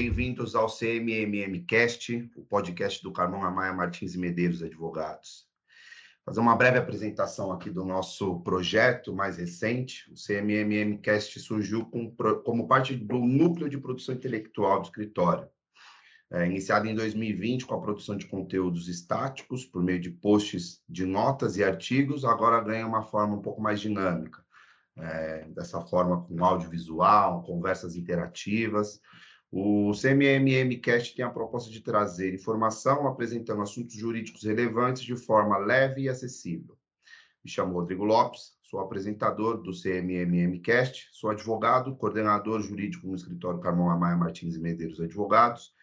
bem-vindos ao CMMMcast, o podcast do Carmão Amaya Martins e Medeiros Advogados. Fazer uma breve apresentação aqui do nosso projeto mais recente. O CMMMcast surgiu com, como parte do núcleo de produção intelectual do escritório. É, iniciado em 2020 com a produção de conteúdos estáticos por meio de posts de notas e artigos, agora ganha uma forma um pouco mais dinâmica é, dessa forma com audiovisual, conversas interativas. O CMMMcast tem a proposta de trazer informação apresentando assuntos jurídicos relevantes de forma leve e acessível. Me chamo Rodrigo Lopes, sou apresentador do CMMMcast, sou advogado, coordenador jurídico no escritório Carmão Amaya Martins e Medeiros Advogados,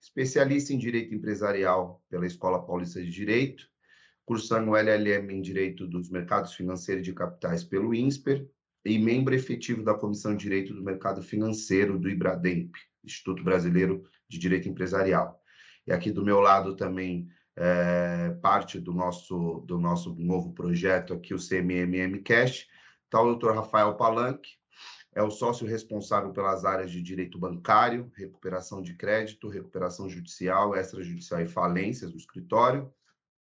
especialista em direito empresarial pela Escola Paulista de Direito, cursando LLM em Direito dos Mercados Financeiros de Capitais pelo INSPER e membro efetivo da Comissão de Direito do Mercado Financeiro do IBRADEMP, Instituto Brasileiro de Direito Empresarial. E aqui do meu lado também é, parte do nosso, do nosso novo projeto aqui, o CMMM Cash, está o doutor Rafael Palanque, é o sócio responsável pelas áreas de direito bancário, recuperação de crédito, recuperação judicial, extrajudicial e falências do escritório,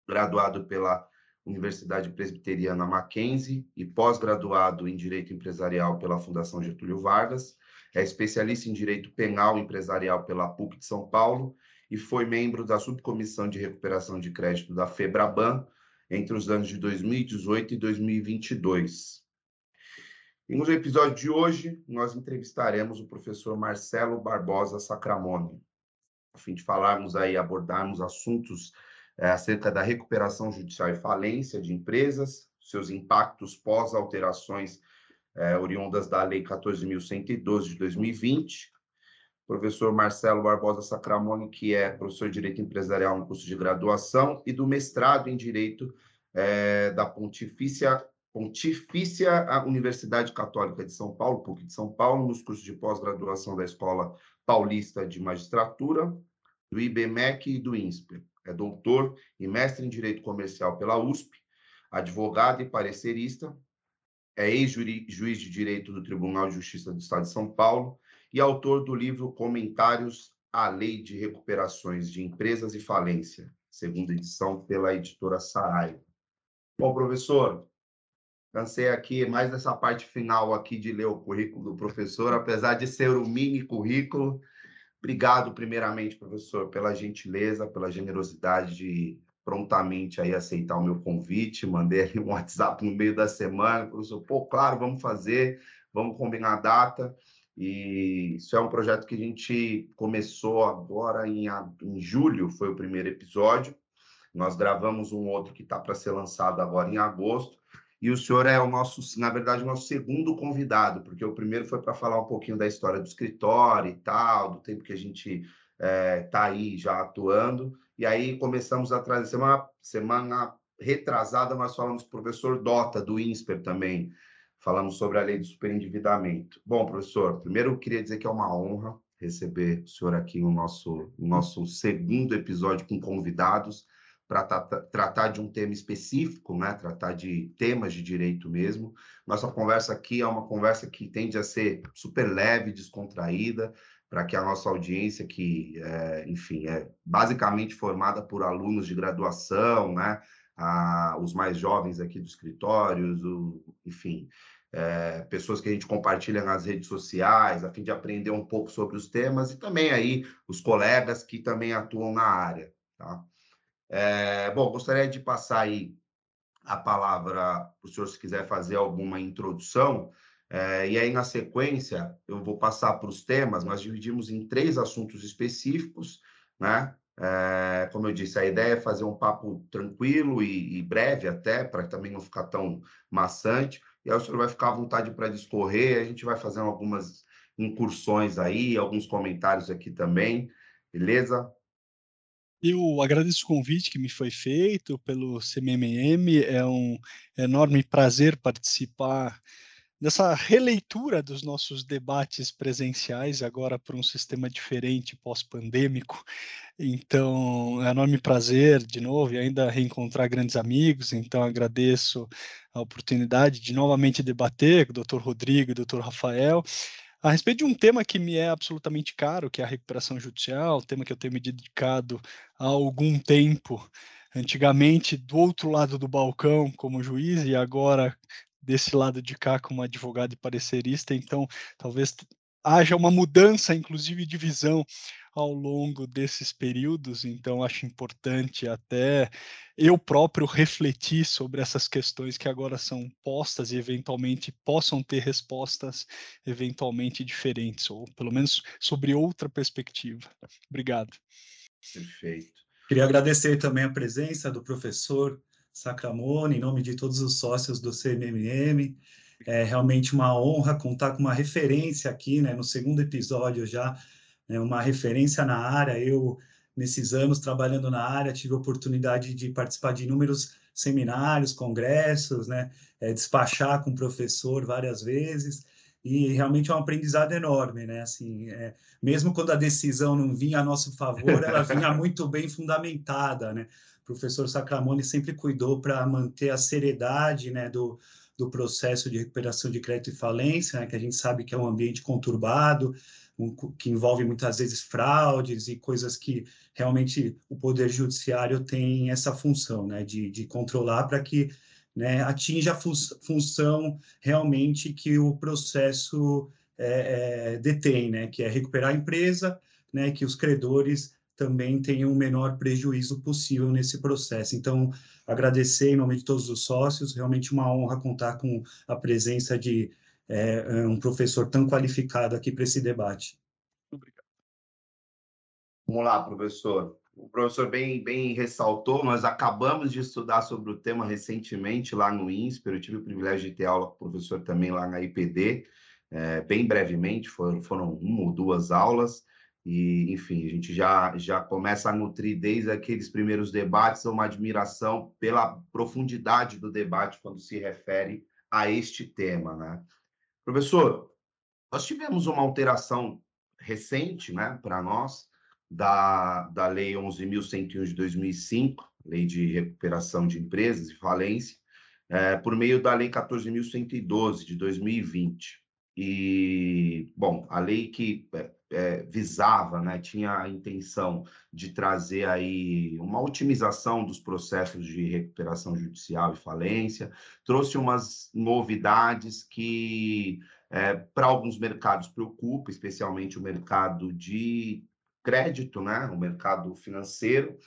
graduado pela Universidade Presbiteriana Mackenzie e pós-graduado em Direito Empresarial pela Fundação Getúlio Vargas. É especialista em Direito Penal Empresarial pela PUC de São Paulo e foi membro da Subcomissão de Recuperação de Crédito da FEBRABAN entre os anos de 2018 e 2022. E no episódio de hoje, nós entrevistaremos o professor Marcelo Barbosa Sacramone, a fim de falarmos aí, abordarmos assuntos é, acerca da recuperação judicial e falência de empresas, seus impactos pós-alterações é, oriundas da Lei 14.112 de 2020. Professor Marcelo Barbosa Sacramone, que é professor de Direito Empresarial no curso de graduação e do mestrado em Direito é, da Pontifícia, Pontifícia Universidade Católica de São Paulo, PUC de São Paulo, nos cursos de pós-graduação da Escola Paulista de Magistratura, do IBMEC e do INSPER é doutor e mestre em Direito Comercial pela USP, advogado e parecerista, é ex-juiz de Direito do Tribunal de Justiça do Estado de São Paulo e autor do livro Comentários à Lei de Recuperações de Empresas e Falência, segunda edição pela editora Saraiva. Bom, professor, cansei aqui mais dessa parte final aqui de ler o currículo do professor, apesar de ser um mini currículo, Obrigado, primeiramente, professor, pela gentileza, pela generosidade de prontamente aí aceitar o meu convite. Mandei ali um WhatsApp no meio da semana, professor, pô, claro, vamos fazer, vamos combinar a data. E isso é um projeto que a gente começou agora em, em julho, foi o primeiro episódio. Nós gravamos um outro que está para ser lançado agora em agosto. E o senhor é o nosso, na verdade, o nosso segundo convidado, porque o primeiro foi para falar um pouquinho da história do escritório e tal, do tempo que a gente está é, tá aí já atuando. E aí começamos a trazer, semana, semana retrasada, nós falamos com o professor Dota, do INSPER também, falamos sobre a lei do superendividamento. Bom, professor, primeiro eu queria dizer que é uma honra receber o senhor aqui no nosso, no nosso segundo episódio com convidados para tratar de um tema específico, né? tratar de temas de direito mesmo. Nossa conversa aqui é uma conversa que tende a ser super leve, descontraída, para que a nossa audiência, que, é, enfim, é basicamente formada por alunos de graduação, né? Ah, os mais jovens aqui do escritório, o, enfim, é, pessoas que a gente compartilha nas redes sociais, a fim de aprender um pouco sobre os temas, e também aí os colegas que também atuam na área, tá? É, bom, gostaria de passar aí a palavra para o senhor se quiser fazer alguma introdução. É, e aí, na sequência, eu vou passar para os temas. Nós dividimos em três assuntos específicos, né? É, como eu disse, a ideia é fazer um papo tranquilo e, e breve até, para também não ficar tão maçante. E aí o senhor vai ficar à vontade para discorrer, a gente vai fazendo algumas incursões aí, alguns comentários aqui também, beleza? Eu agradeço o convite que me foi feito pelo CMMM, é um enorme prazer participar dessa releitura dos nossos debates presenciais, agora para um sistema diferente pós-pandêmico. Então, é um enorme prazer, de novo, e ainda reencontrar grandes amigos. Então, agradeço a oportunidade de novamente debater com o Dr. Rodrigo e o Dr. Rafael A respeito de um tema que me é absolutamente caro, que é a recuperação judicial, tema que eu tenho me dedicado há algum tempo, antigamente do outro lado do balcão como juiz e agora desse lado de cá como advogado e parecerista, então talvez haja uma mudança, inclusive de visão ao longo desses períodos, então acho importante até eu próprio refletir sobre essas questões que agora são postas e eventualmente possam ter respostas eventualmente diferentes, ou pelo menos sobre outra perspectiva. Obrigado. Perfeito. Queria agradecer também a presença do professor Sacramone, em nome de todos os sócios do CMMM. É realmente uma honra contar com uma referência aqui, né, no segundo episódio já, né, uma referência na área. Eu, nesses anos trabalhando na área, tive a oportunidade de participar de inúmeros seminários, congressos, né, é, despachar com o professor várias vezes, e realmente é um aprendizado enorme, né? Assim, é, mesmo quando a decisão não vinha a nosso favor, ela vinha muito bem fundamentada, né? Professor Sacramone sempre cuidou para manter a seriedade, né, do, do processo de recuperação de crédito e falência, né, que a gente sabe que é um ambiente conturbado, um, que envolve muitas vezes fraudes e coisas que realmente o Poder Judiciário tem essa função né, de, de controlar para que né, atinja a fu função realmente que o processo é, é, detém, né, que é recuperar a empresa, né, que os credores também tenham o menor prejuízo possível nesse processo. Então, agradecer em nome de todos os sócios, realmente uma honra contar com a presença de é, um professor tão qualificado aqui para esse debate. Obrigado. Vamos lá, professor. O professor bem, bem ressaltou, nós acabamos de estudar sobre o tema recentemente lá no INSPER, eu tive o privilégio de ter aula com o professor também lá na IPD, é, bem brevemente, foram, foram uma ou duas aulas, e, enfim, a gente já, já começa a nutrir desde aqueles primeiros debates uma admiração pela profundidade do debate quando se refere a este tema, né? Professor, nós tivemos uma alteração recente, né, para nós, da, da Lei 11.101 de 2005, Lei de Recuperação de Empresas e Falência, é, por meio da Lei 14.112 de 2020. E, bom, a lei que é, visava, né, tinha a intenção de trazer aí uma otimização dos processos de recuperação judicial e falência, trouxe umas novidades que é, para alguns mercados preocupa, especialmente o mercado de crédito, né, o mercado financeiro,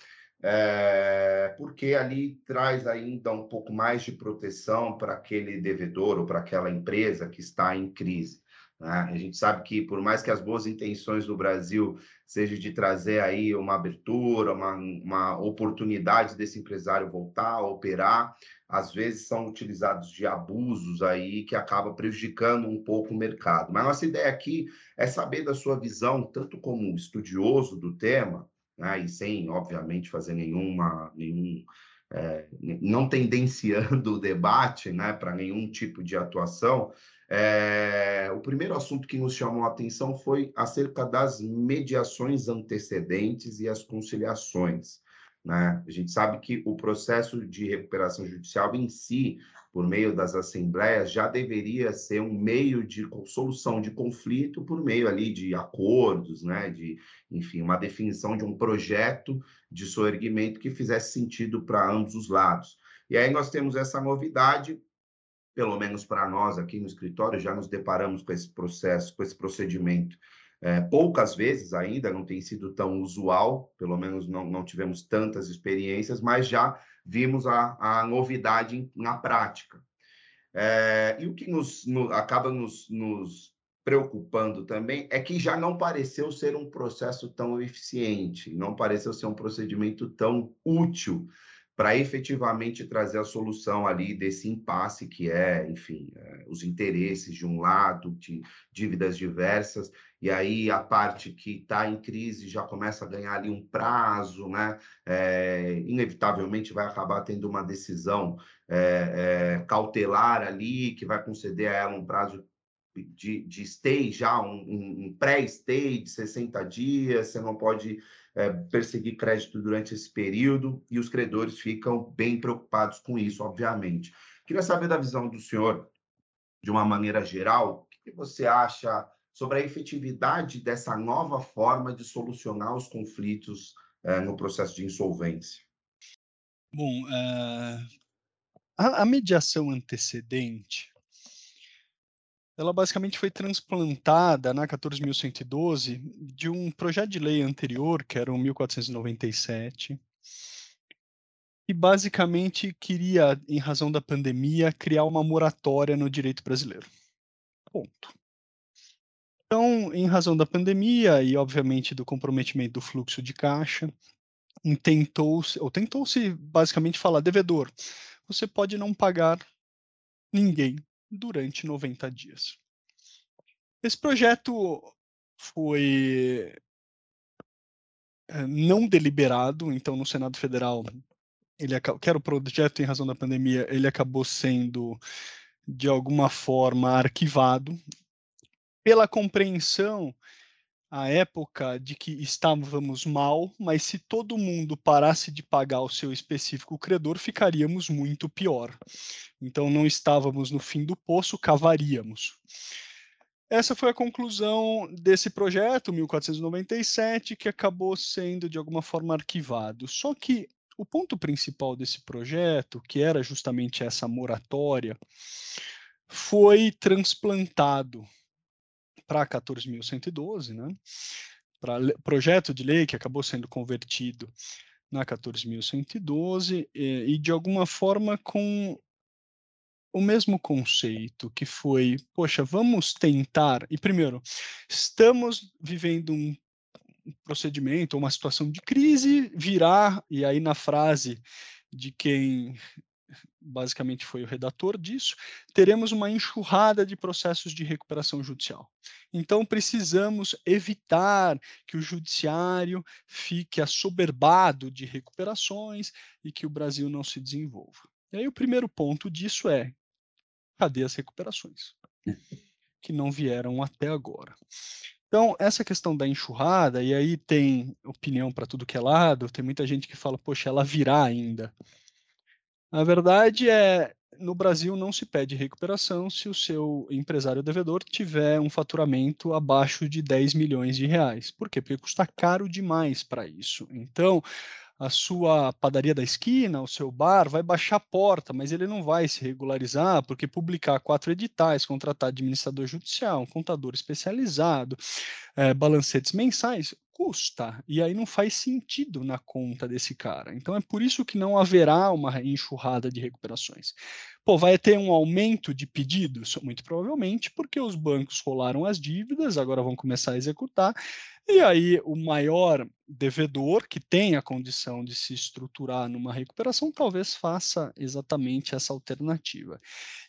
é, porque ali traz ainda um pouco mais de proteção para aquele devedor ou para aquela empresa que está em crise. Né? A gente sabe que, por mais que as boas intenções do Brasil sejam de trazer aí uma abertura, uma, uma oportunidade desse empresário voltar a operar, às vezes são utilizados de abusos aí que acaba prejudicando um pouco o mercado. Mas nossa ideia aqui é saber da sua visão, tanto como estudioso do tema, né, e sem, obviamente, fazer nenhuma, nenhum, é, não tendenciando o debate né, para nenhum tipo de atuação, é, o primeiro assunto que nos chamou a atenção foi acerca das mediações antecedentes e as conciliações. Né? A gente sabe que o processo de recuperação judicial em si, por meio das assembleias, já deveria ser um meio de solução de conflito por meio ali de acordos, né? de, enfim, uma definição de um projeto de soerguimento que fizesse sentido para ambos os lados. E aí nós temos essa novidade, pelo menos para nós aqui no escritório, já nos deparamos com esse processo, com esse procedimento é, poucas vezes ainda, não tem sido tão usual, pelo menos não, não tivemos tantas experiências, mas já vimos a, a novidade na prática. É, e o que nos, no, acaba nos, nos preocupando também é que já não pareceu ser um processo tão eficiente, não pareceu ser um procedimento tão útil para efetivamente trazer a solução ali desse impasse que é, enfim, é, os interesses de um lado, de dívidas diversas, e aí a parte que está em crise já começa a ganhar ali um prazo, né? É, inevitavelmente vai acabar tendo uma decisão é, é cautelar ali, que vai conceder a ela um prazo de, de stay já, um, um pré-stay de 60 dias, você não pode é, perseguir crédito durante esse período e os credores ficam bem preocupados com isso, obviamente. Queria saber da visão do senhor, de uma maneira geral, o que você acha sobre a efetividade dessa nova forma de solucionar os conflitos é, no processo de insolvência? Bom, uh, a, a mediação antecedente, ela basicamente foi transplantada na 14.112 de um projeto de lei anterior, que era o 1497, que basicamente queria, em razão da pandemia, criar uma moratória no direito brasileiro. Ponto. Então, em razão da pandemia e, obviamente, do comprometimento do fluxo de caixa, tentou-se, ou tentou-se basicamente falar, devedor, você pode não pagar ninguém durante 90 dias. Esse projeto foi eh, não deliberado, então no Senado Federal, ele que era o projeto em razão da pandemia, ele acabou sendo de alguma forma arquivado pela compreensão a época de que estávamos mal, mas se todo mundo parasse de pagar o seu específico credor, ficaríamos muito pior. Então não estávamos no fim do poço, cavaríamos. Essa foi a conclusão desse projeto, 1497, que acabou sendo de alguma forma arquivado. Só que o ponto principal desse projeto, que era justamente essa moratória, foi transplantado para 14.112, né? para projeto de lei que acabou sendo convertido na 14.112 e, e de alguma forma com o mesmo conceito que foi, poxa, vamos tentar. E primeiro, estamos vivendo um procedimento, uma situação de crise, virar e aí na frase de quem basicamente foi o redator disso, teremos uma enxurrada de processos de recuperação judicial. Então, precisamos evitar que o judiciário fique assoberbado de recuperações e que o Brasil não se desenvolva. E aí, o primeiro ponto disso é: cadê as recuperações? Que não vieram até agora. Então, essa questão da enxurrada, e aí tem opinião para tudo que é lado, tem muita gente que fala, poxa, ela virá ainda. A verdade é, no Brasil não se pede recuperação se o seu empresário devedor tiver um faturamento abaixo de 10 milhões de reais. Por quê? Porque custa caro demais para isso. Então, a sua padaria da esquina, o seu bar, vai baixar a porta, mas ele não vai se regularizar, porque publicar quatro editais, contratar administrador judicial, um contador especializado, é, balancetes mensais, custa, e aí não faz sentido na conta desse cara. Então é por isso que não haverá uma enxurrada de recuperações. Pô, vai ter um aumento de pedidos? Muito provavelmente, porque os bancos rolaram as dívidas, agora vão começar a executar, e aí o maior devedor que tem a condição de se estruturar numa recuperação talvez faça exatamente essa alternativa.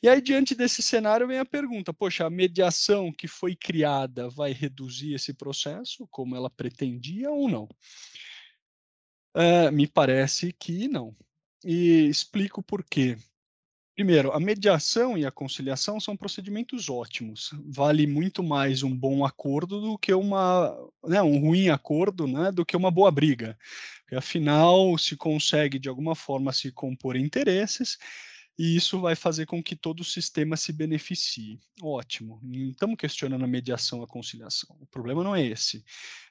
E aí diante desse cenário vem a pergunta: poxa, a mediação que foi criada vai reduzir esse processo como ela pretendia ou não? É, me parece que não. E explico por quê. Primeiro, a mediação e a conciliação são procedimentos ótimos. Vale muito mais um bom acordo do que uma, né, um ruim acordo, né, do que uma boa briga. Porque, afinal, se consegue de alguma forma se compor interesses e isso vai fazer com que todo o sistema se beneficie. Ótimo. Não estamos questionando a mediação a conciliação. O problema não é esse.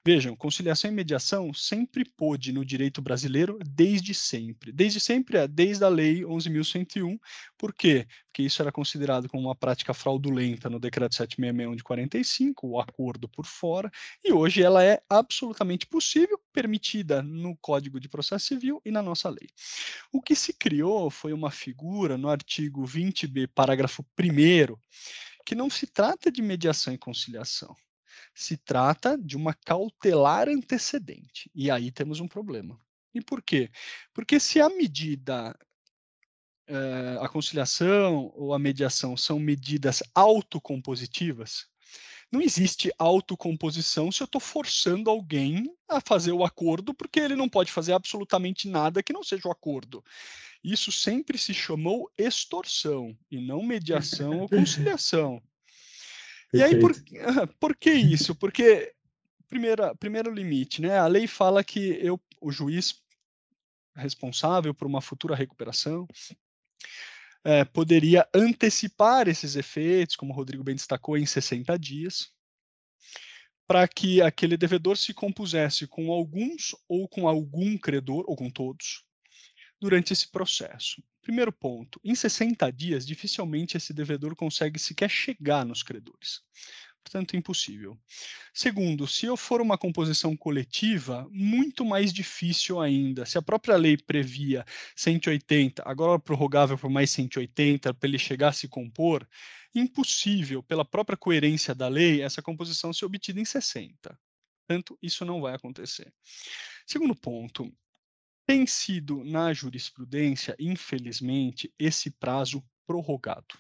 Vejam, conciliação e mediação sempre pôde no direito brasileiro desde sempre. Desde sempre é desde a lei 11.101. Por quê? Porque isso era considerado como uma prática fraudulenta no decreto 761 de 45, o acordo por fora, e hoje ela é absolutamente possível, permitida no Código de Processo Civil e na nossa lei. O que se criou foi uma figura no artigo 20b, parágrafo 1 que não se trata de mediação e conciliação se trata de uma cautelar antecedente. E aí temos um problema. E por quê? Porque se a medida, eh, a conciliação ou a mediação são medidas autocompositivas, não existe autocomposição se eu estou forçando alguém a fazer o acordo, porque ele não pode fazer absolutamente nada que não seja o acordo. Isso sempre se chamou extorsão e não mediação ou conciliação. E aí, por, por que isso? Porque, primeira, primeiro limite, né? A lei fala que eu, o juiz responsável por uma futura recuperação é, poderia antecipar esses efeitos, como o Rodrigo bem destacou, em 60 dias. para que aquele devedor se compusesse com alguns ou com algum credor, ou com todos, durante esse processo. Primeiro ponto: em 60 dias, dificilmente esse devedor consegue sequer chegar nos credores. Portanto, impossível. Segundo, se eu for uma composição coletiva, muito mais difícil ainda. Se a própria lei previa 180, agora prorrogável por mais 180 para ele chegar a se compor, impossível, pela própria coerência da lei, essa composição ser obtida em 60. Portanto, isso não vai acontecer. Segundo ponto, tem sido na jurisprudência, infelizmente, esse prazo prorrogado.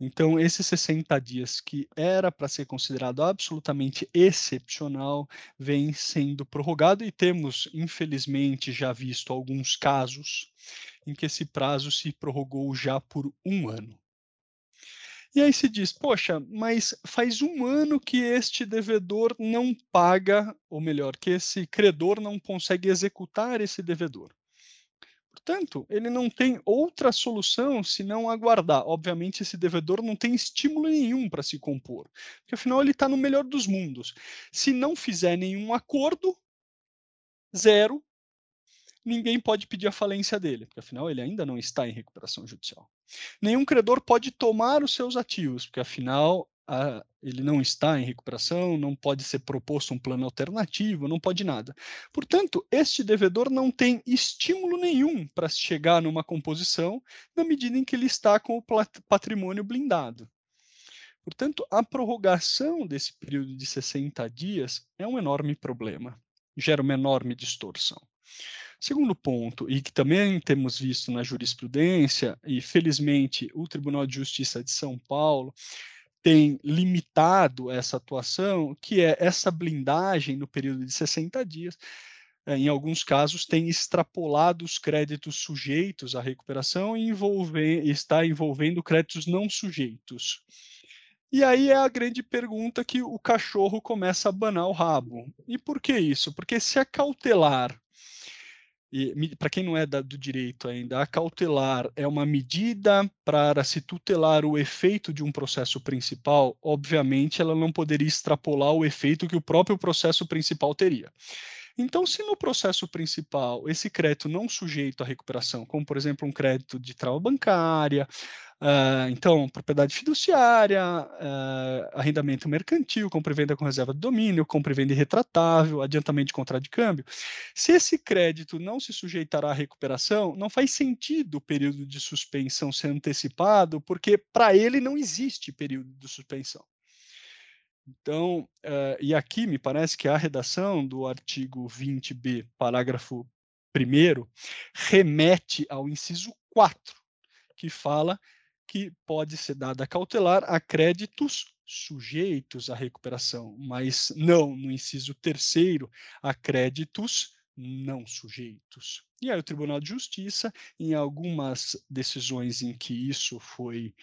Então, esses 60 dias que era para ser considerado absolutamente excepcional, vem sendo prorrogado e temos, infelizmente, já visto alguns casos em que esse prazo se prorrogou já por um ano. E aí se diz, poxa, mas faz um ano que este devedor não paga, ou melhor, que esse credor não consegue executar esse devedor. Portanto, ele não tem outra solução senão aguardar. Obviamente, esse devedor não tem estímulo nenhum para se compor, porque afinal ele está no melhor dos mundos. Se não fizer nenhum acordo, zero, ninguém pode pedir a falência dele, porque afinal ele ainda não está em recuperação judicial. Nenhum credor pode tomar os seus ativos, porque afinal a, ele não está em recuperação, não pode ser proposto um plano alternativo, não pode nada. Portanto, este devedor não tem estímulo nenhum para chegar numa composição na medida em que ele está com o patrimônio blindado. Portanto, a prorrogação desse período de 60 dias é um enorme problema, gera uma enorme distorção. Segundo ponto, e que também temos visto na jurisprudência, e felizmente o Tribunal de Justiça de São Paulo tem limitado essa atuação, que é essa blindagem no período de 60 dias, eh, em alguns casos, tem extrapolado os créditos sujeitos à recuperação e envolver, está envolvendo créditos não sujeitos. E aí é a grande pergunta que o cachorro começa a banar o rabo. E por que isso? Porque se a cautelar para quem não é da, do direito ainda, a cautelar é uma medida para se tutelar o efeito de um processo principal, obviamente ela não poderia extrapolar o efeito que o próprio processo principal teria. Então, se no processo principal esse crédito não sujeito à recuperação, como por exemplo um crédito de trava bancária, Uh, então, propriedade fiduciária, uh, arrendamento mercantil, compra e venda com reserva de domínio, compra e venda retratável, adiantamento de contrato de câmbio. Se esse crédito não se sujeitará à recuperação, não faz sentido o período de suspensão ser antecipado, porque para ele não existe período de suspensão. Então, uh, e aqui me parece que a redação do artigo 20b, parágrafo 1, remete ao inciso 4, que fala que pode ser dada cautelar a créditos sujeitos à recuperação, mas não no inciso terceiro a créditos não sujeitos. E aí o Tribunal de Justiça, em algumas decisões em que isso foi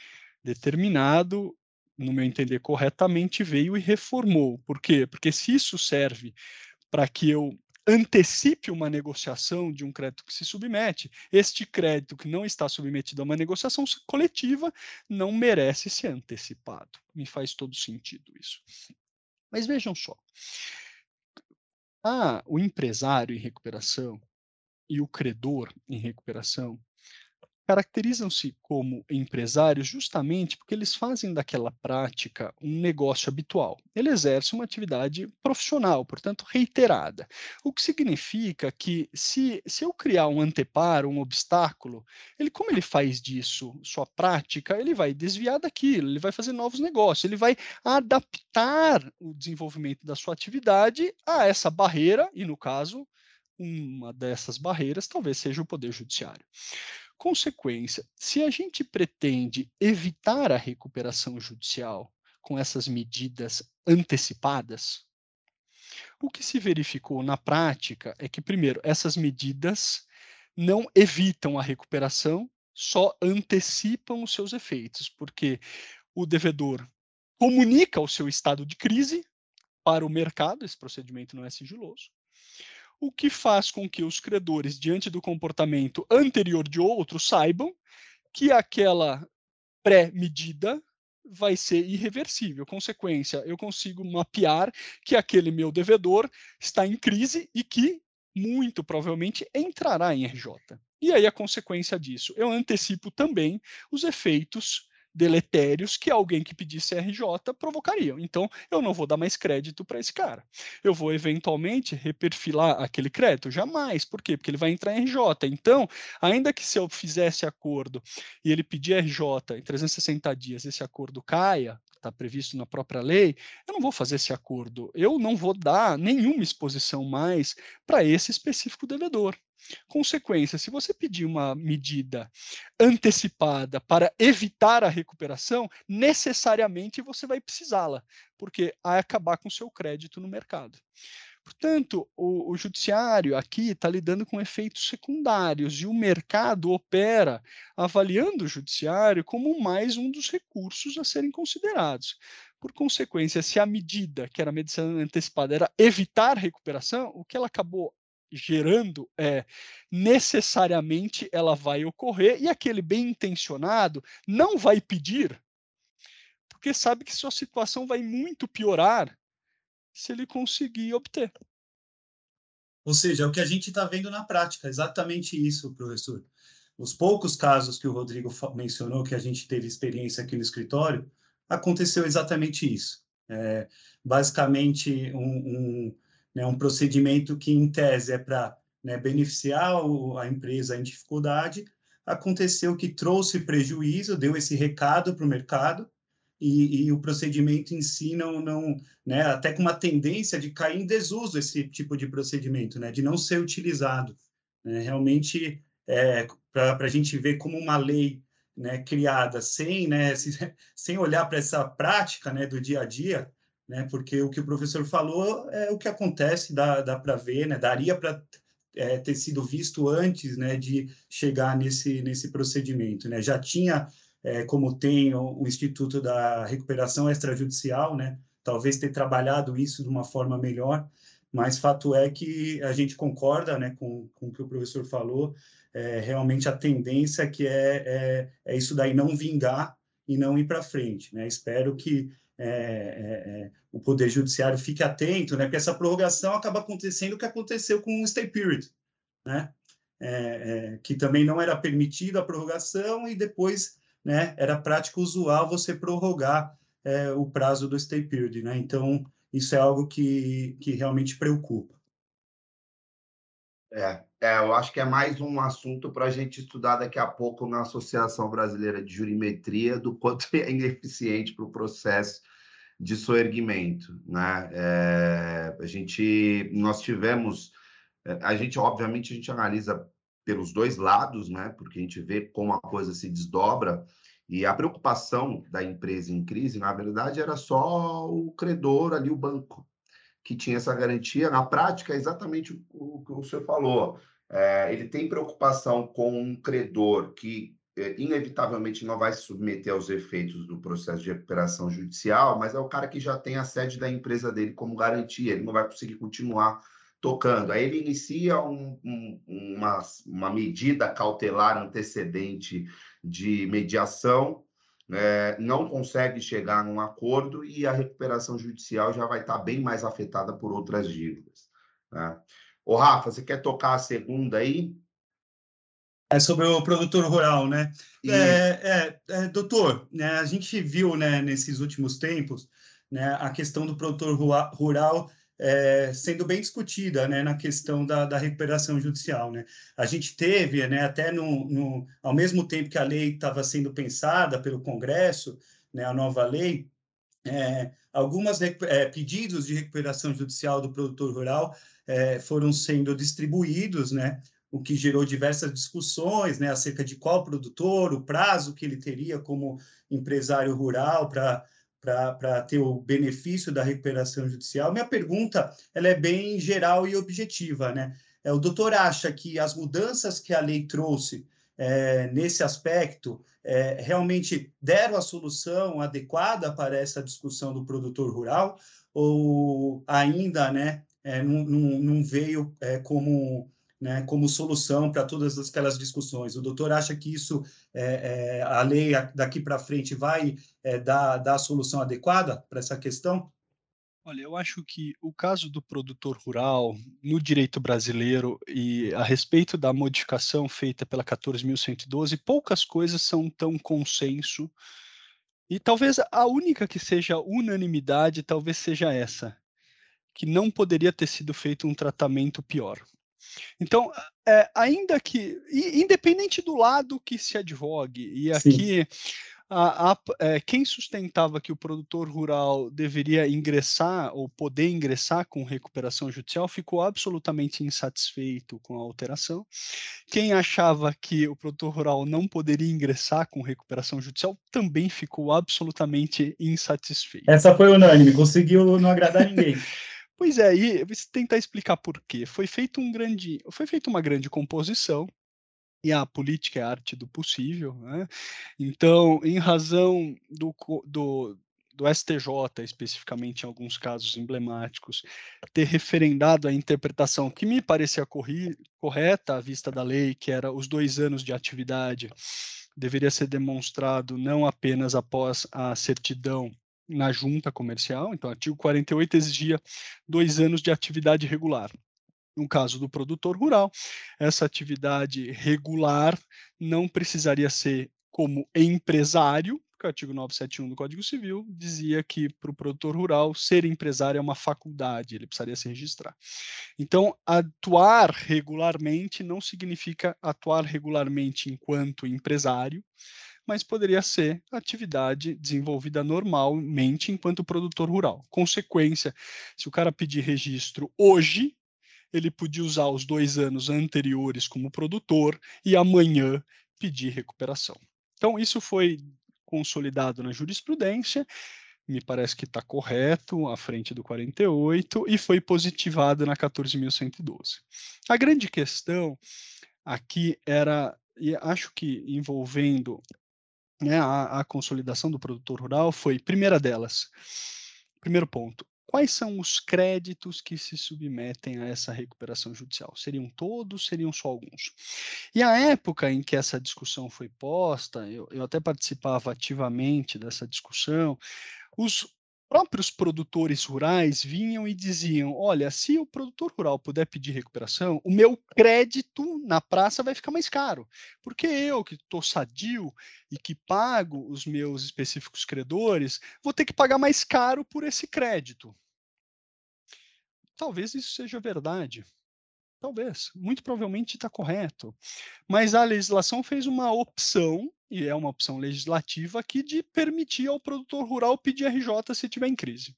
determinado, no meu entender corretamente, veio e reformou. Por quê? Porque se isso serve para que eu antecipe uma negociação de um crédito que se submete, este crédito que não está submetido a uma negociação coletiva não merece ser antecipado. Me faz todo sentido isso. Mas vejam só. Ah, o empresário em recuperação e o credor em recuperação caracterizam-se como empresários justamente porque eles fazem daquela prática um negócio habitual. Ele exerce uma atividade profissional, portanto, reiterada. O que significa que se, se eu criar um anteparo, um obstáculo, ele como ele faz disso sua prática, ele vai desviar daquilo, ele vai fazer novos negócios, ele vai adaptar o desenvolvimento da sua atividade a essa barreira, e no caso, uma dessas barreiras talvez seja o poder judiciário. Consequência: se a gente pretende evitar a recuperação judicial com essas medidas antecipadas, o que se verificou na prática é que, primeiro, essas medidas não evitam a recuperação, só antecipam os seus efeitos, porque o devedor comunica o seu estado de crise para o mercado, esse procedimento não é sigiloso, o que faz com que os credores, diante do comportamento anterior de outros, saibam que aquela pré-medida vai ser irreversível. Consequência, eu consigo mapear que aquele meu devedor está em crise e que muito provavelmente entrará em RJ. E aí a consequência disso, eu antecipo também os efeitos deletérios que alguém que pedisse RJ provocaria. Então, eu não vou dar mais crédito para esse cara. Eu vou eventualmente reperfilar aquele crédito? Jamais. Por quê? Porque ele vai entrar em RJ. Então, ainda que se eu fizesse acordo e ele pedir RJ em 360 dias, esse acordo caia, está previsto na própria lei, eu não vou fazer esse acordo. Eu não vou dar nenhuma exposição mais para esse específico devedor. Consequência, se você pedir uma medida antecipada para evitar a recuperação, necessariamente você vai precisá-la, porque vai acabar com seu crédito no mercado. Portanto, o, o judiciário aqui está lidando com efeitos secundários e o mercado opera avaliando o judiciário como mais um dos recursos a serem considerados. Por consequência, se a medida, que era a medição antecipada, era evitar recuperação, o que ela acabou gerando é necessariamente ela vai ocorrer e aquele bem intencionado não vai pedir, porque sabe que sua situação vai muito piorar se ele conseguir obter. Ou seja, é o que a gente está vendo na prática, exatamente isso, professor. Os poucos casos que o Rodrigo mencionou, que a gente teve experiência aqui no escritório, aconteceu exatamente isso. É, basicamente, um, um né, um procedimento que, em tese, é para né, beneficiar a empresa em dificuldade, aconteceu que trouxe prejuízo, deu esse recado para o mercado, e, e, o procedimento em si não, não né, até com uma tendência de cair em desuso esse tipo de procedimento, né, de não ser utilizado. Né, realmente, é, para a gente ver como uma lei né, criada sem, né, sem olhar para essa prática né, do dia a dia, né? Porque o que o professor falou é o que acontece, dá, dá para ver, né? Daria para é, ter sido visto antes, né? De chegar nesse nesse procedimento, né? Já tinha, é, como tem o, o, Instituto da Recuperação Extrajudicial, né? Talvez ter trabalhado isso de uma forma melhor, mas fato é que a gente concorda, né? Com, com o que o professor falou. É, realmente a tendência que é, é, é isso daí não vingar e não ir para frente, né? Espero que é, é, é, o Poder Judiciário fique atento, né? Porque essa prorrogação acaba acontecendo o que aconteceu com o Stay Period, né? É, é, que também não era permitido a prorrogação e depois né, era prática usual você prorrogar é, o prazo do Stay Period, né? Então, isso é algo que, que realmente preocupa. É, é, eu acho que é mais um assunto para a gente estudar daqui a pouco na Associação Brasileira de Jurimetria, do quanto é ineficiente para o processo de soerguimento. Né? É, a gente, nós tivemos, é, a gente, obviamente, a gente analisa pelos dois lados, né? porque a gente vê como a coisa se desdobra, e a preocupação da empresa em crise, na verdade, era só o credor ali, o banco que tinha essa garantia, na prática é exatamente o que o senhor falou. É, ele tem preocupação com um credor que é, inevitavelmente não vai se submeter aos efeitos do processo de recuperação judicial, mas é o cara que já tem a sede da empresa dele como garantia, ele não vai conseguir continuar tocando. Aí ele inicia um, um, uma, uma medida cautelar antecedente de mediação é, não consegue chegar num acordo e a recuperação judicial já vai estar bem mais afetada por outras dívidas. Né? Ô, Rafa, você quer tocar a segunda aí? É sobre o produtor rural, né? É, é, é, doutor, né, a gente viu né, nesses últimos tempos né, a questão do produtor rural é, sendo bem discutida né, na questão da, da, recuperação judicial. Né? A gente teve, né, até no, no, ao mesmo tempo que a lei estava sendo pensada pelo Congresso, né, a nova lei, é, alguns é, pedidos de recuperação judicial do produtor rural é, foram sendo distribuídos, né, o que gerou diversas discussões né, acerca de qual produtor, o prazo que ele teria como empresário rural para ter o benefício da recuperação judicial. Minha pergunta ela é bem geral e objetiva. Né? É, o doutor acha que as mudanças que a lei trouxe é, nesse aspecto é, realmente deram a solução adequada para essa discussão do produtor rural ou ainda né, é, não, não, não, veio é, como né, como solução para todas aquelas discussões. O doutor acha que isso, é, é, a lei daqui para frente vai é, dar, dar a solução adequada para essa questão? Olha, eu acho que o caso do produtor rural no direito brasileiro e a respeito da modificação feita pela 14.112, poucas coisas são tão consenso. E talvez a única que seja unanimidade, talvez seja essa, que não poderia ter sido feito um tratamento pior. Então, é, ainda que, independente do lado que se advogue, e aqui a, a, é, quem sustentava que o produtor rural deveria ingressar ou poder ingressar com recuperação judicial ficou absolutamente insatisfeito com a alteração. Quem achava que o produtor rural não poderia ingressar com recuperação judicial também ficou absolutamente insatisfeito. Essa foi unânime, conseguiu não agradar ninguém. Pois é, e tentar explicar por quê. Foi feito um grande, foi feita uma grande composição e a política é a arte do possível, né? Então, em razão do, do, do STJ, especificamente em alguns casos emblemáticos, ter referendado a interpretação que me parecia correta à vista da lei, que era os dois anos de atividade, deveria ser demonstrado não apenas após a certidão na junta comercial, então o artigo 48 exigia dois anos de atividade regular. No caso do produtor rural, essa atividade regular não precisaria ser como empresário, porque o artigo 971 do Código Civil dizia que para o produtor rural ser empresário é uma faculdade, ele precisaria se registrar. Então, atuar regularmente não significa atuar regularmente enquanto empresário, mas poderia ser atividade desenvolvida normalmente enquanto produtor rural. Consequência, se o cara pedir registro hoje, ele podia usar os dois anos anteriores como produtor e amanhã pedir recuperação. Então, isso foi consolidado na jurisprudência, me parece que está correto, à frente do 48, e foi positivado na 14.112. A grande questão aqui era, e acho que envolvendo né, a, a consolidação do produtor rural foi, primeira delas, primeiro ponto, quais são os créditos que se submetem a essa recuperação judicial? Seriam todos, seriam só alguns? E a época em que essa discussão foi posta, eu, eu até participava ativamente dessa discussão, os próprios produtores rurais vinham e diziam: olha, se o produtor rural puder pedir recuperação, o meu crédito na praça vai ficar mais caro, porque eu que estou sadio e que pago os meus específicos credores, vou ter que pagar mais caro por esse crédito. Talvez isso seja verdade. Talvez. Muito provavelmente está correto. Mas a legislação fez uma opção e é uma opção legislativa aqui de permitir ao produtor rural pedir RJ se tiver em crise.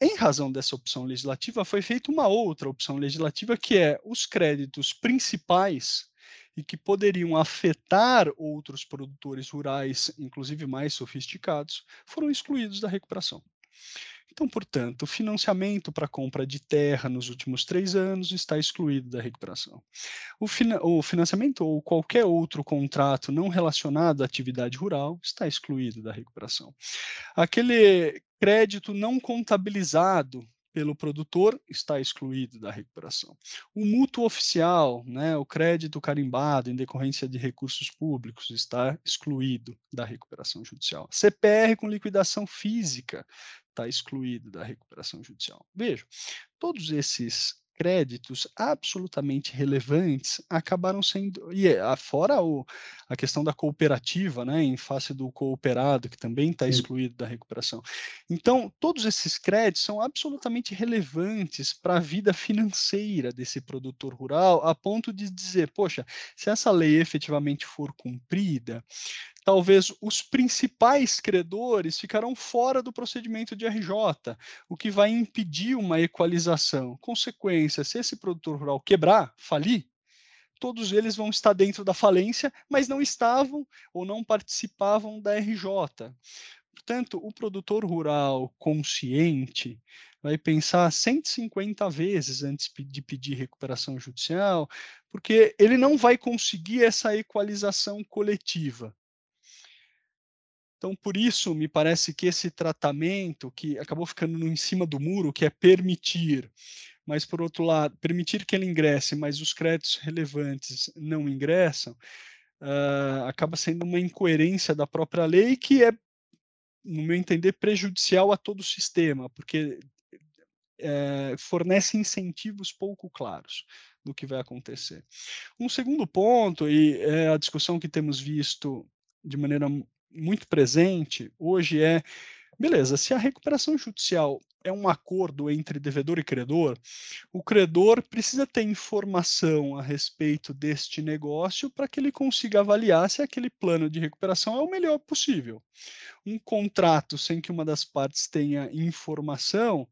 Em razão dessa opção legislativa, foi feita uma outra opção legislativa, que é os créditos principais e que poderiam afetar outros produtores rurais, inclusive mais sofisticados, foram excluídos da recuperação. Então, portanto, o financiamento para compra de terra nos últimos três anos está excluído da recuperação. O, fina o, financiamento ou qualquer outro contrato não relacionado à atividade rural está excluído da recuperação. Aquele crédito não contabilizado pelo produtor está excluído da recuperação. O mútuo oficial, né, o crédito carimbado em decorrência de recursos públicos, está excluído da recuperação judicial. CPR com liquidação física está excluído da recuperação judicial. Veja, todos esses créditos absolutamente relevantes acabaram sendo, e é, fora o, a questão da cooperativa, né, em face do cooperado, que também está excluído da recuperação. Então, todos esses créditos são absolutamente relevantes para a vida financeira desse produtor rural, a ponto de dizer, poxa, se essa lei efetivamente for cumprida, talvez os principais credores ficarão fora do procedimento de RJ, o que vai impedir uma equalização. Consequência, se esse produtor rural quebrar, falir, todos eles vão estar dentro da falência, mas não estavam ou não participavam da RJ. Portanto, o produtor rural consciente vai pensar 150 vezes antes de pedir recuperação judicial, porque ele não vai conseguir essa equalização coletiva. Então, por isso, me parece que esse tratamento, que acabou ficando em cima do muro, que é permitir mas por outro lado, permitir que ele ingresse, mas os créditos relevantes não ingressam, uh, acaba sendo uma incoerência da própria lei que é, no meu entender, prejudicial a todo o sistema, porque é, fornece incentivos pouco claros do que vai acontecer. Um segundo ponto, e é a discussão que temos visto de maneira muito presente hoje é, beleza, se a recuperação judicial é um acordo entre devedor e credor, o credor precisa ter informação a respeito deste negócio para que ele consiga avaliar se aquele plano de recuperação é o melhor possível. Um contrato sem que uma das partes tenha informação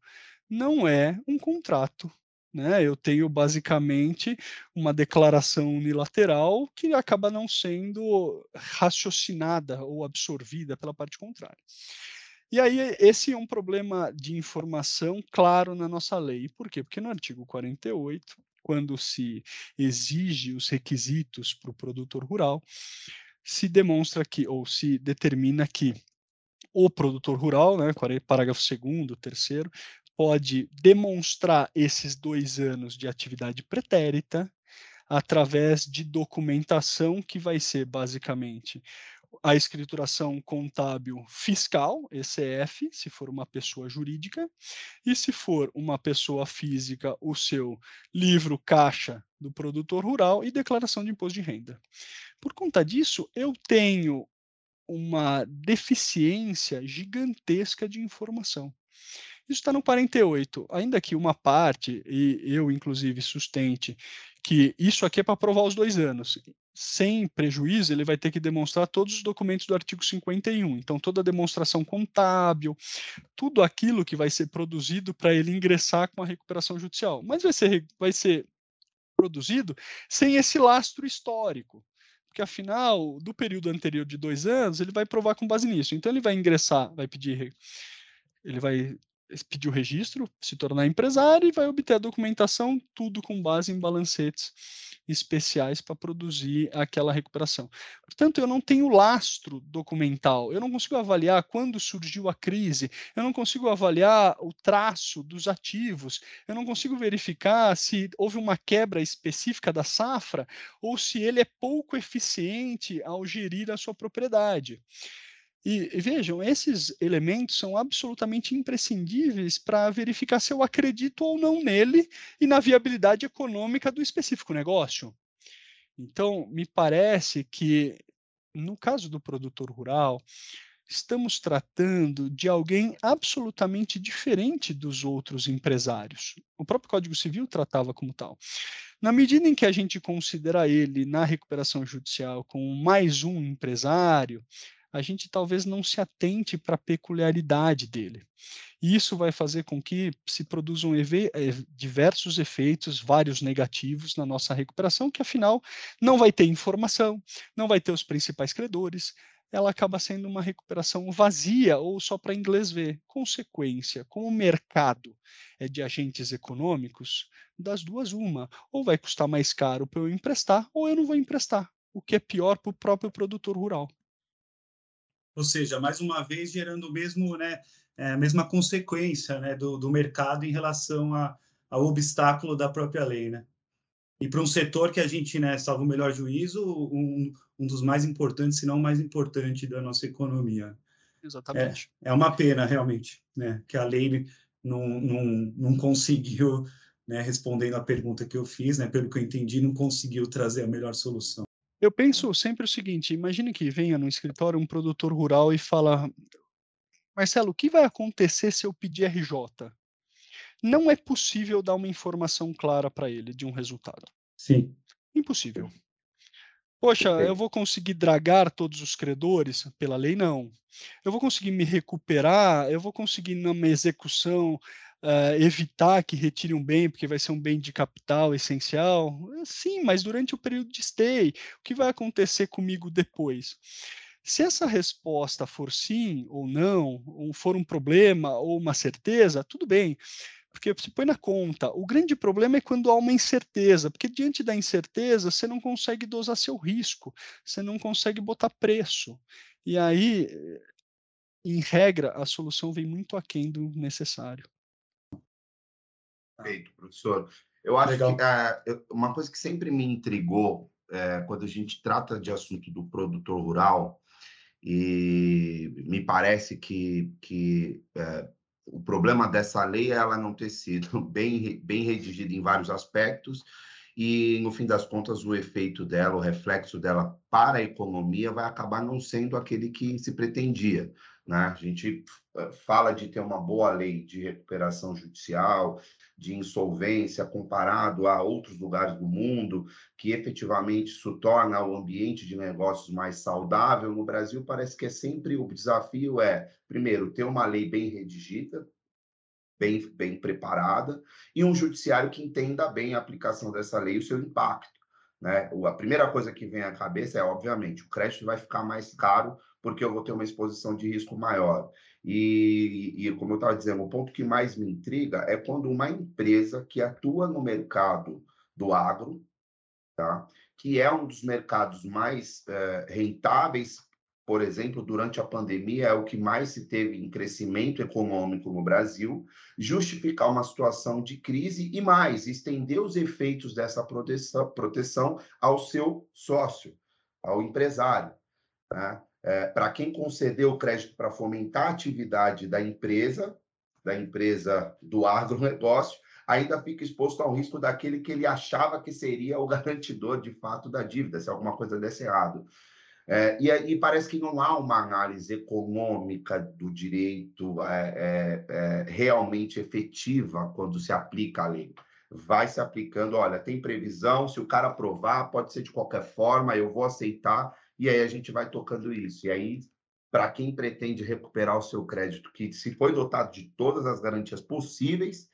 não é um contrato. Né? Eu tenho basicamente uma declaração unilateral que acaba não sendo raciocinada ou absorvida pela parte contrária. E aí, esse é um problema de informação claro na nossa lei. Por quê? Porque no artigo 48, quando se exige os requisitos para o produtor rural, se demonstra que, ou se determina que o produtor rural, né, parágrafo 2 terceiro, pode demonstrar esses dois anos de atividade pretérita através de documentação que vai ser basicamente a escrituração contábil fiscal, ECF, se for uma pessoa jurídica, e se for uma pessoa física, o seu livro caixa do produtor rural e declaração de imposto de renda. Por conta disso, eu tenho uma deficiência gigantesca de informação. Isso está no 48. Ainda que uma parte, e eu inclusive sustente, que isso aqui é para provar os dois anos. Sem prejuízo, ele vai ter que demonstrar todos os documentos do artigo 51. Então, toda a demonstração contábil, tudo aquilo que vai ser produzido para ele ingressar com a recuperação judicial. Mas vai ser, vai ser produzido sem esse lastro histórico porque afinal, do período anterior de dois anos, ele vai provar com base nisso. Então, ele vai ingressar, vai pedir, ele vai pedir o registro, se tornar empresário e vai obter a documentação, tudo com base em balancetes especiais para produzir aquela recuperação. Portanto, eu não tenho lastro documental, eu não consigo avaliar quando surgiu a crise, eu não consigo avaliar o traço dos ativos, eu não consigo verificar se houve uma quebra específica da safra ou se ele é pouco eficiente ao gerir a sua propriedade. E, vejam, esses elementos são absolutamente imprescindíveis para verificar se eu acredito ou não nele e na viabilidade econômica do específico negócio. Então, me parece que, no caso do produtor rural, estamos tratando de alguém absolutamente diferente dos outros empresários. O próprio Código Civil tratava como tal. Na medida em que a gente considera ele na recuperação judicial como mais um empresário, a gente talvez não se atente para a peculiaridade dele. E isso vai fazer com que se produzam eh, diversos efeitos, vários negativos na nossa recuperação, que afinal não vai ter informação, não vai ter os principais credores, ela acaba sendo uma recuperação vazia ou só para inglês ver. Consequência, como o mercado é de agentes econômicos, das duas uma, ou vai custar mais caro para eu emprestar, ou eu não vou emprestar, o que é pior para o próprio produtor rural. Ou seja, mais uma vez gerando o mesmo, né, é, a mesma consequência né, do, do mercado em relação a, ao obstáculo da própria lei. Né? E para um setor que a gente, né, salvo o melhor juízo, um, um dos mais importantes, se não o mais importante da nossa economia. Exatamente. É, é uma pena, realmente, né, que a lei não, não, não conseguiu, né, respondendo à pergunta que eu fiz, né, pelo que eu entendi, não conseguiu trazer a melhor solução. Eu penso sempre o seguinte: imagine que venha no escritório um produtor rural e fala, Marcelo, o que vai acontecer se eu pedir RJ? Não é possível dar uma informação clara para ele de um resultado. Sim. Impossível. Poxa, eu vou conseguir dragar todos os credores? Pela lei, não. Eu vou conseguir me recuperar? Eu vou conseguir, numa execução, uh, evitar que retire um bem, porque vai ser um bem de capital essencial? Sim, mas durante o período de stay, o que vai acontecer comigo depois? Se essa resposta for sim ou não, ou for um problema ou uma certeza, tudo bem porque você põe na conta. O grande problema é quando há uma incerteza, porque diante da incerteza você não consegue dosar seu risco, você não consegue botar preço. E aí, em regra, a solução vem muito aquém do necessário. Perfeito, professor. Eu acho Legal. que é, uma coisa que sempre me intrigou é, quando a gente trata de assunto do produtor rural, e me parece que, que é, o problema dessa lei é ela não ter sido bem, bem redigida em vários aspectos, e no fim das contas o efeito dela, o reflexo dela para a economia vai acabar não sendo aquele que se pretendia. Né? A gente eh, fala de ter uma boa lei de recuperação judicial, de insolvência, comparado a outros lugares do mundo, que efetivamente isso torna o ambiente de negócios mais saudável. No Brasil, parece que é sempre o desafio é, primeiro, ter uma lei bem redigida, bem, bem preparada, e um judiciário que entenda bem a aplicação dessa lei e o seu impacto. Né? A primeira coisa que vem à cabeça é, obviamente, o crédito vai ficar mais caro porque eu vou ter uma exposição de risco maior. E, e como eu estava dizendo, o ponto que mais me intriga é quando uma empresa que atua no mercado do agro, tá? que é um dos mercados mais é, rentáveis por exemplo, durante a pandemia, é o que mais se teve em crescimento econômico no Brasil, justificar uma situação de crise e mais, estender os efeitos dessa proteção, proteção ao seu sócio, ao empresário. Né? É, para quem concedeu o crédito para fomentar a atividade da empresa, da empresa do agronegócio, ainda fica exposto ao risco daquele que ele achava que seria o garantidor de fato da dívida, se alguma coisa desse errado. É, e, e, parece que não há uma análise econômica do direito é, é, é, realmente efetiva quando se aplica a lei. Vai se aplicando, olha, tem previsão, se o cara aprovar, pode ser de qualquer forma, eu vou aceitar, e aí a gente vai tocando isso. E aí, para quem pretende recuperar o seu crédito, que se foi dotado de todas as garantias possíveis,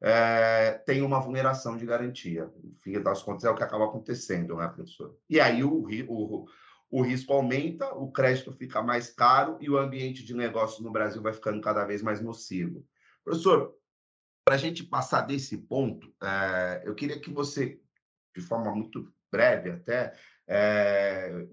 é, tem uma vulneração de garantia. No fim das contas, é o que acaba acontecendo, né, professor? E aí o, o, o risco aumenta, o crédito fica mais caro e o ambiente de negócio no Brasil vai ficando cada vez mais nocivo. Professor, para a gente passar desse ponto, é, eu queria que você, de forma muito breve até, é,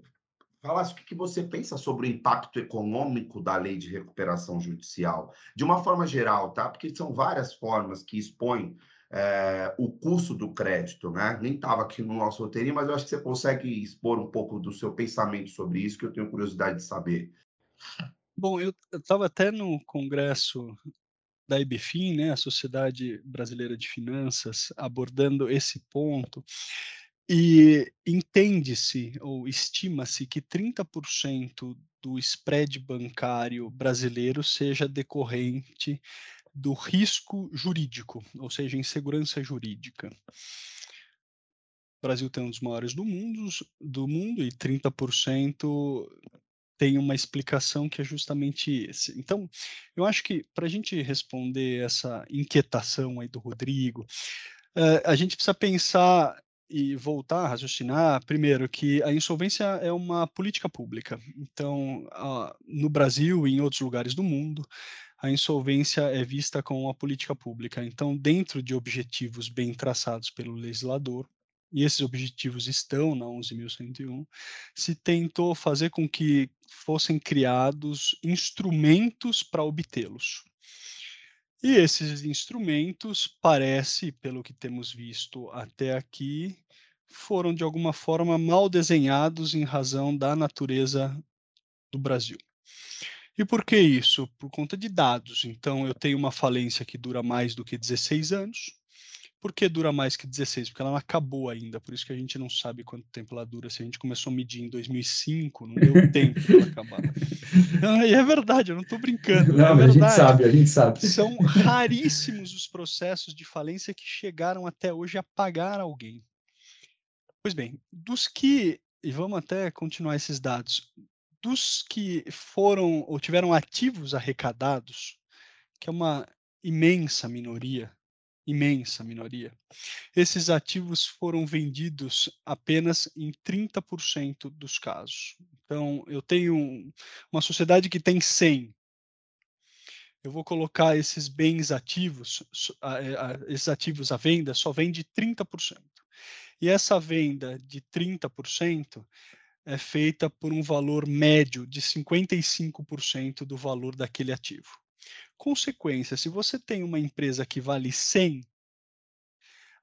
falasse o que você pensa sobre o impacto econômico da lei de recuperação judicial, de uma forma geral, tá? Porque são várias formas que expõem é, o custo do crédito, né? Nem estava aqui no nosso roteirinho, mas eu acho que você consegue expor um pouco do seu pensamento sobre isso, que eu tenho curiosidade de saber. Bom, eu estava até no congresso da IBFIN, né, a Sociedade Brasileira de Finanças, abordando esse ponto, e entende-se ou estima-se que 30% do spread bancário brasileiro seja decorrente do risco jurídico, ou seja, insegurança jurídica. O Brasil tem um dos maiores do mundo, do mundo e 30% tem uma explicação que é justamente esse. Então, eu acho que para a gente responder essa inquietação aí do Rodrigo, uh, a gente precisa pensar e voltar a raciocinar, primeiro, que a insolvência é uma política pública. Então, no Brasil e em outros lugares do mundo, a insolvência é vista como uma política pública. Então, dentro de objetivos bem traçados pelo legislador, e esses objetivos estão na 11.101, se tentou fazer com que fossem criados instrumentos para obtê-los. E esses instrumentos, parece, pelo que temos visto até aqui, foram de alguma forma mal desenhados em razão da natureza do Brasil. E por que isso? Por conta de dados. Então, eu tenho uma falência que dura mais do que 16 anos. Por que dura mais que 16? Porque ela não acabou ainda, por isso que a gente não sabe quanto tempo ela dura. Se a gente começou a medir em 2005, não deu tempo para acabar. Não, e é verdade, eu não estou brincando. Não, é a gente sabe, a gente sabe. São raríssimos os processos de falência que chegaram até hoje a pagar alguém. Pois bem, dos que, e vamos até continuar esses dados, dos que foram ou tiveram ativos arrecadados, que é uma imensa minoria, imensa minoria, esses ativos foram vendidos apenas em 30% dos casos. Então, eu tenho uma sociedade que tem 100. Eu vou colocar esses bens ativos, é, esses ativos à venda, só vende 30%. E essa venda de 30%, é feita por um valor médio de 55% do valor daquele ativo. Consequência, se você tem uma empresa que vale 100,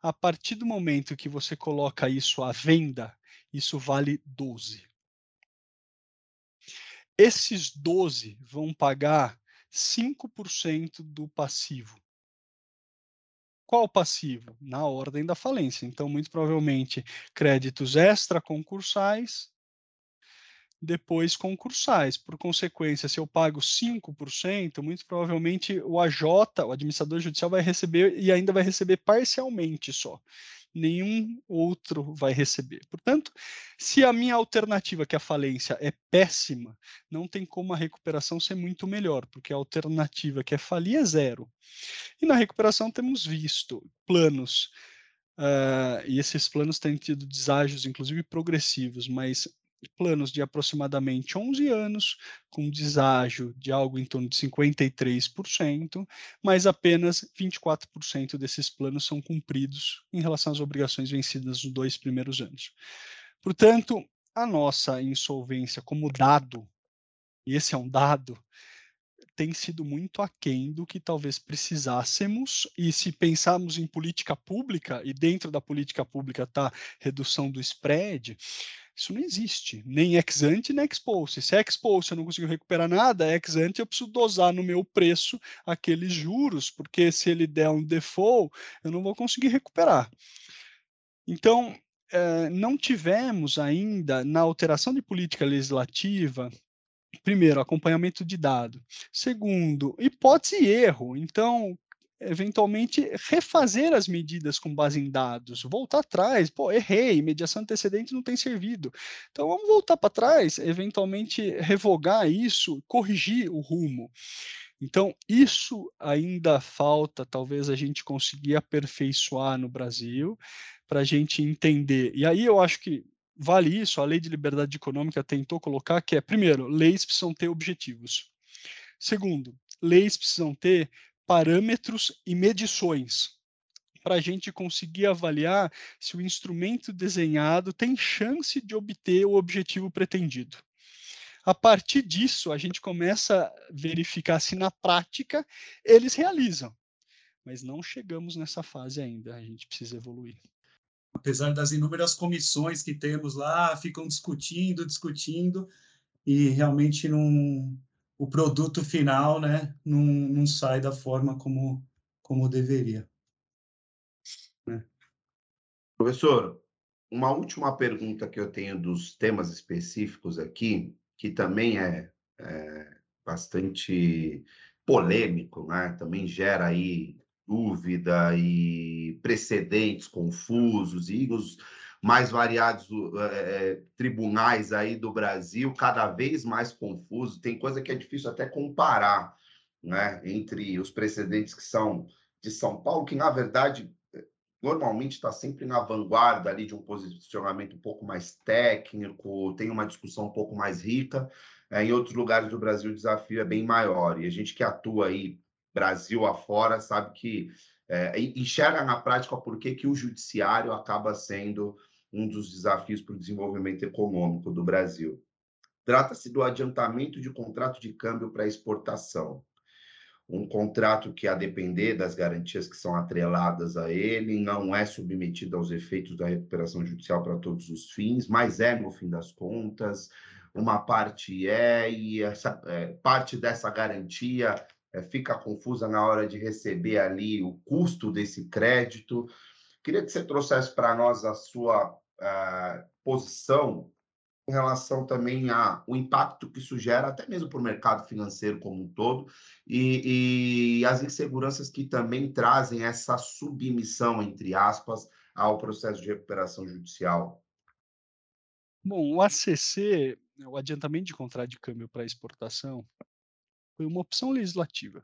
A partir do momento que você coloca isso à venda, isso vale 12. Esses 12 vão pagar 5% do passivo. Qual passivo? Na ordem da falência. Então, muito provavelmente, créditos extraconcursais, depois concursais. Por consequência, se eu pago 5%, muito provavelmente o AJ, o administrador judicial, vai receber e ainda vai receber parcialmente só. Nenhum outro vai receber. Portanto, se a minha alternativa, que é a falência, é péssima, não tem como a recuperação ser muito melhor, porque a alternativa que é falir é zero. E na recuperação temos visto planos, uh, e esses planos têm tido deságios, inclusive progressivos, mas planos de aproximadamente 11 anos, com deságio de algo em torno de 53%, mas apenas 24% desses planos são cumpridos em relação às obrigações vencidas nos dois primeiros anos. Portanto, a nossa insolvência como dado, e esse é um dado, tem sido muito aquém do que talvez precisássemos, e se pensarmos em política pública, e dentro da política pública está redução do spread, isso não existe, nem ex ante nem ex post. Se é ex post eu não consigo recuperar nada, ex ante eu preciso dosar no meu preço aqueles juros, porque se ele der um default, eu não vou conseguir recuperar. Então, eh, não tivemos ainda, na alteração de política legislativa, primeiro, acompanhamento de dado. Segundo, hipótese e erro. Então, eventualmente refazer as medidas com base em dados, voltar atrás, pô, errei, mediação antecedente não tem servido. Então vamos voltar para trás, eventualmente revogar isso, corrigir o rumo. Então, isso ainda falta, talvez, a gente conseguir aperfeiçoar no Brasil, para a gente entender. E aí eu acho que vale isso, a lei de liberdade econômica tentou colocar, que é, primeiro, leis precisam ter objetivos. Segundo, leis precisam ter parâmetros e medições para a gente conseguir avaliar se o instrumento desenhado tem chance de obter o objetivo pretendido. A partir disso, a gente começa a verificar se na prática eles realizam. Mas não chegamos nessa fase ainda, a gente precisa evoluir. Apesar das inúmeras comissões que temos lá, ficam discutindo, discutindo, e realmente não, o produto final né, não, não sai da forma como, como deveria. Né? Professor, uma última pergunta que eu tenho dos temas específicos aqui, que também é, é bastante polêmico, né? também gera aí dúvida e precedentes confusos e os mais variados é, tribunais aí do Brasil, cada vez mais confuso. Tem coisa que é difícil até comparar, né, entre os precedentes que são de São Paulo, que na verdade normalmente está sempre na vanguarda ali de um posicionamento um pouco mais técnico, tem uma discussão um pouco mais rica. É, em outros lugares do Brasil o desafio é bem maior e a gente que atua aí Brasil afora sabe que é, enxerga na prática por que, que o judiciário acaba sendo um dos desafios para o desenvolvimento econômico do Brasil. Trata-se do adiantamento de contrato de câmbio para exportação. Um contrato que, a depender das garantias que são atreladas a ele, não é submetido aos efeitos da recuperação judicial para todos os fins, mas é, no fim das contas, uma parte é, e essa é, parte dessa garantia fica confusa na hora de receber ali o custo desse crédito. Queria que você trouxesse para nós a sua uh, posição em relação também ao impacto que isso gera, até mesmo para o mercado financeiro como um todo, e, e, as inseguranças que também trazem essa submissão, entre aspas, ao processo de recuperação judicial. Bom, o ACC, o adiantamento de contrato de câmbio para exportação, foi uma opção legislativa.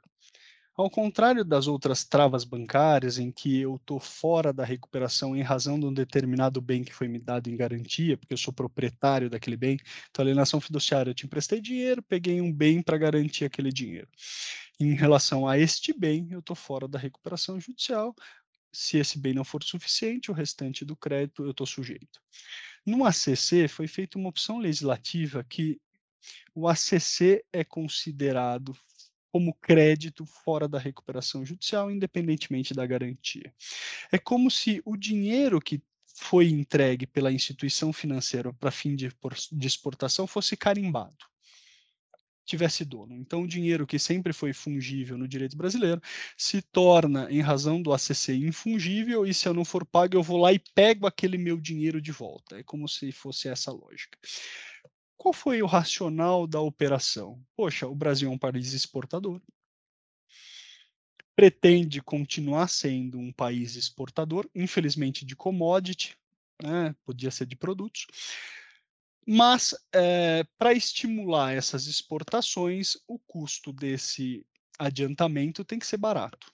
Ao contrário das outras travas bancárias, em que eu estou fora da recuperação em razão de um determinado bem que foi me dado em garantia, porque eu sou proprietário daquele bem, então alienação fiduciária, eu te emprestei dinheiro, peguei um bem para garantir aquele dinheiro. Em relação a este bem, eu estou fora da recuperação judicial. Se esse bem não for suficiente, o restante do crédito eu estou sujeito. No ACC foi feita uma opção legislativa que o ACC é considerado como crédito fora da recuperação judicial, independentemente da garantia. É como se o dinheiro que foi entregue pela instituição financeira para fim de, exportação fosse carimbado tivesse dono. Então, o dinheiro que sempre foi fungível no direito brasileiro se torna, em razão do ACC, infungível, e se eu não for pago, eu vou lá e pego aquele meu dinheiro de volta. É como se fosse essa lógica. Qual foi o racional da operação? Poxa, o Brasil é um país exportador, pretende continuar sendo um país exportador, infelizmente de commodity, né, podia ser de produtos, mas é, para estimular essas exportações, o custo desse adiantamento tem que ser barato.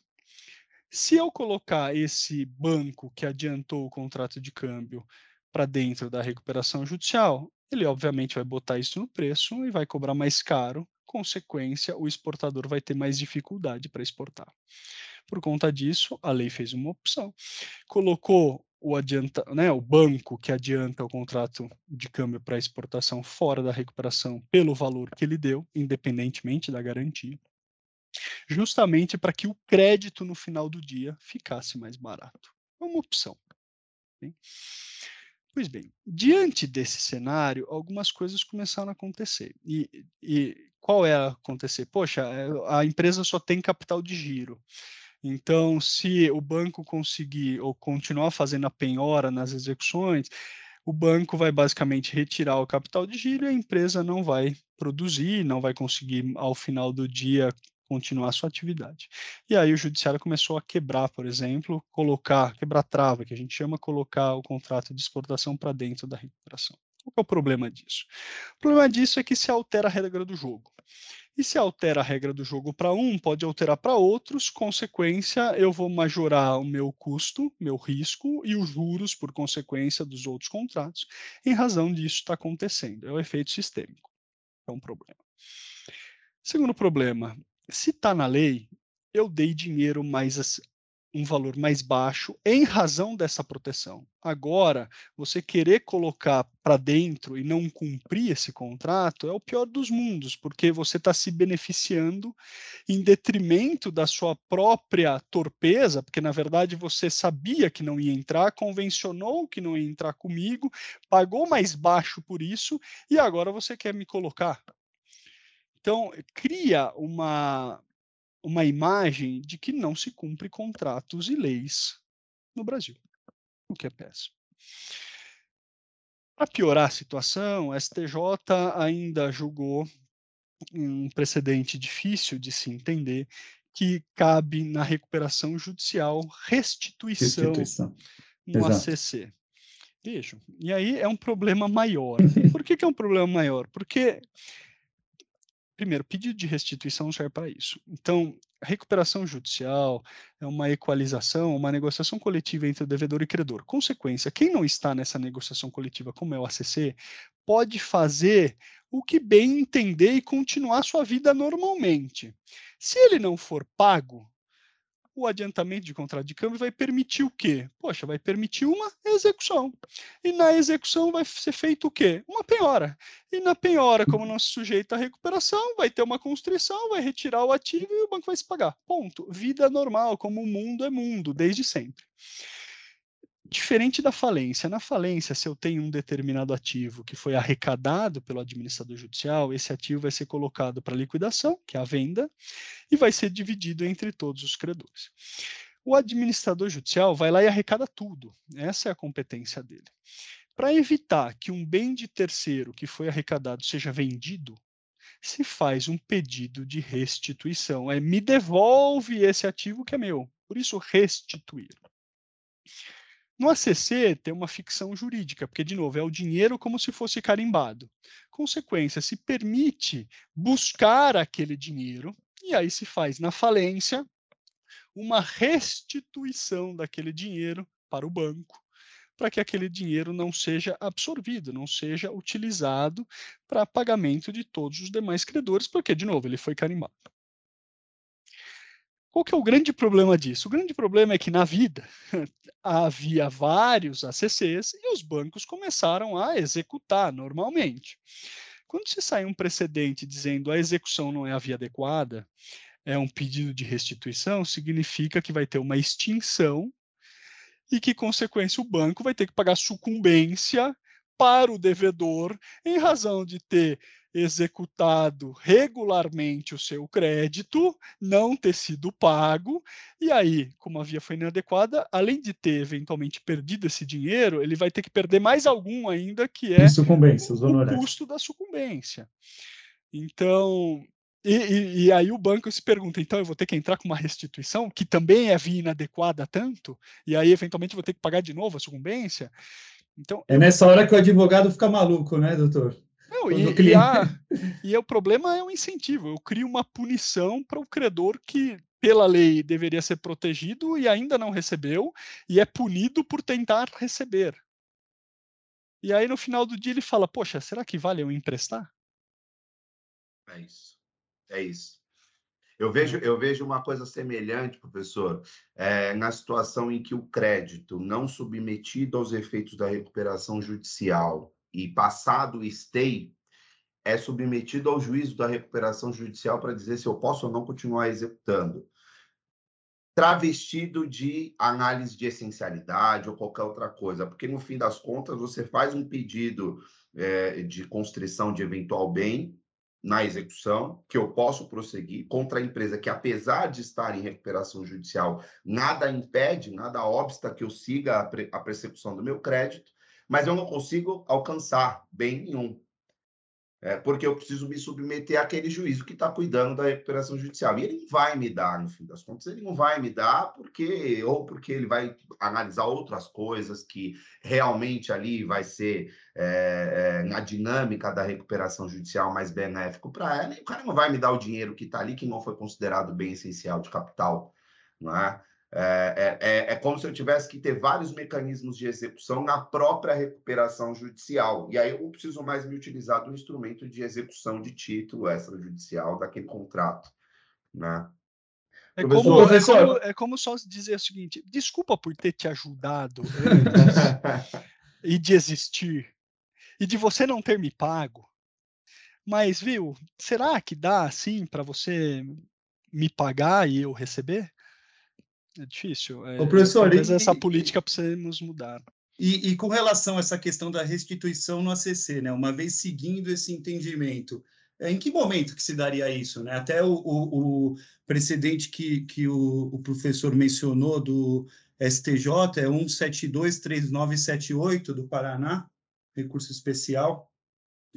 Se eu colocar esse banco que adiantou o contrato de câmbio para dentro da recuperação judicial, ele obviamente vai botar isso no preço e vai cobrar mais caro. Consequência, o exportador vai ter mais dificuldade para exportar. Por conta disso, a lei fez uma opção, colocou o adianta, né, o banco que adianta o contrato de câmbio para exportação fora da recuperação pelo valor que ele deu, independentemente da garantia, justamente para que o crédito no final do dia ficasse mais barato. É uma opção. Pois bem, diante desse cenário, algumas coisas começaram a acontecer. E, e qual é a acontecer? Poxa, é, a empresa só tem capital de giro. Então, se o banco conseguir ou continuar fazendo a penhora nas execuções, o banco vai basicamente retirar o capital de giro e a empresa não vai produzir, não vai conseguir, ao final do dia, continuar sua atividade. E aí o judiciário começou a quebrar, por exemplo, colocar, quebrar trava, que a gente chama colocar o contrato de exportação para dentro da recuperação. Qual é o problema disso? O problema disso é que se altera a regra do jogo. E se altera a regra do jogo para um, pode alterar para outros, consequência, eu vou majorar o meu custo, meu risco e os juros por consequência dos outros contratos, em razão disso está acontecendo. É o efeito sistêmico. É um problema. Segundo problema, se está na lei, eu dei dinheiro mais um valor mais baixo em razão dessa proteção. Agora, você querer colocar para dentro e não cumprir esse contrato é o pior dos mundos, porque você está se beneficiando em detrimento da sua própria torpeza, porque na verdade você sabia que não ia entrar, convencionou que não ia entrar comigo, pagou mais baixo por isso e agora você quer me colocar. Então, cria uma, uma imagem de que não se cumpre contratos e leis no Brasil, o que é péssimo. Para piorar a situação, a STJ ainda julgou um precedente difícil de se entender, que cabe na recuperação judicial restituição, restituição. no Exato. ACC. Vejam, e aí é um problema maior. Por que, que é um problema maior? Porque primeiro, pedido de restituição serve para isso. Então, recuperação judicial é uma equalização, uma negociação coletiva entre o devedor e credor. Consequência, quem não está nessa negociação coletiva, como é o ACC, pode fazer o que bem entender e continuar sua vida normalmente. Se ele não for pago, o adiantamento de contrato de câmbio vai permitir o quê? Poxa, vai permitir uma execução. E na execução vai ser feito o quê? Uma penhora. E na penhora, como não se sujeita à recuperação, vai ter uma constrição, vai retirar o ativo e o banco vai se pagar. Ponto. Vida normal, como o mundo é mundo, desde sempre. Diferente da falência. Na falência, se eu tenho um determinado ativo que foi arrecadado pelo administrador judicial, esse ativo vai ser colocado para liquidação, que é a venda, e vai ser dividido entre todos os credores. O administrador judicial vai lá e arrecada tudo. Essa é a competência dele. Para evitar que um bem de terceiro que foi arrecadado seja vendido, se faz um pedido de restituição. É me devolve esse ativo que é meu. Por isso, restituir. No ACC tem uma ficção jurídica, porque, de novo, é o dinheiro como se fosse carimbado. Consequência, se permite buscar aquele dinheiro, e aí se faz na falência uma restituição daquele dinheiro para o banco, para que aquele dinheiro não seja absorvido, não seja utilizado para pagamento de todos os demais credores, porque, de novo, ele foi carimbado. Qual que é o grande problema disso? O grande problema é que na vida havia vários ACCs e os bancos começaram a executar normalmente. Quando se sai um precedente dizendo a execução não é a via adequada, é um pedido de restituição, significa que vai ter uma extinção e que, consequência, o banco vai ter que pagar sucumbência para o devedor em razão de ter executado regularmente o seu crédito, não ter sido pago, e aí, como a via foi inadequada, além de ter eventualmente perdido esse dinheiro, ele vai ter que perder mais algum ainda, que é o, o custo da sucumbência. Então, e, e, e, aí o banco se pergunta, então eu vou ter que entrar com uma restituição, que também é via inadequada tanto, e aí eventualmente vou ter que pagar de novo a sucumbência? Então, é nessa hora que o advogado fica maluco, né, doutor? Não, e, e, a, e o problema é o incentivo. Eu crio uma punição para o credor que, pela lei, deveria ser protegido e ainda não recebeu, e é punido por tentar receber. E aí, no final do dia, ele fala: Poxa, será que vale eu emprestar? É isso. É isso. Eu vejo, eu vejo uma coisa semelhante, professor, é, na situação em que o crédito não submetido aos efeitos da recuperação judicial e passado o stay é submetido ao juízo da recuperação judicial para dizer se eu posso ou não continuar executando. Travestido de análise de essencialidade ou qualquer outra coisa, porque no fim das contas você faz um pedido é, de constrição de eventual bem na execução, que eu posso prosseguir contra a empresa que, apesar de estar em recuperação judicial, nada impede, nada obsta que eu siga a, pre a persecução do meu crédito, mas eu não consigo alcançar bem nenhum. É, porque eu preciso me submeter àquele juízo que está cuidando da recuperação judicial. E ele não vai me dar, no fim das contas, ele não vai me dar porque ou porque ele vai analisar outras coisas que realmente ali vai ser é, é, na dinâmica da recuperação judicial mais benéfico para ela. E o cara não vai me dar o dinheiro que está ali, que não foi considerado bem essencial de capital. Não é? É, é, é, é, como se eu tivesse que ter vários mecanismos de execução na própria recuperação judicial. E aí eu não preciso mais me utilizar do instrumento de execução de título extrajudicial daquele contrato. Né? É como, é, como, é como só dizer o seguinte: desculpa por ter te ajudado antes e de existir, e de você não ter me pago. Mas, viu, será que dá assim para você me pagar e eu receber? É difícil. É, Ô, professor, talvez e, essa política precisamos mudar. E, e, com relação a essa questão da restituição no ACC, né, uma vez seguindo esse entendimento, é, em que momento que se daria isso? Né? Até o, o, o precedente que, que o, o, professor mencionou do STJ é 1723978 do Paraná, recurso especial,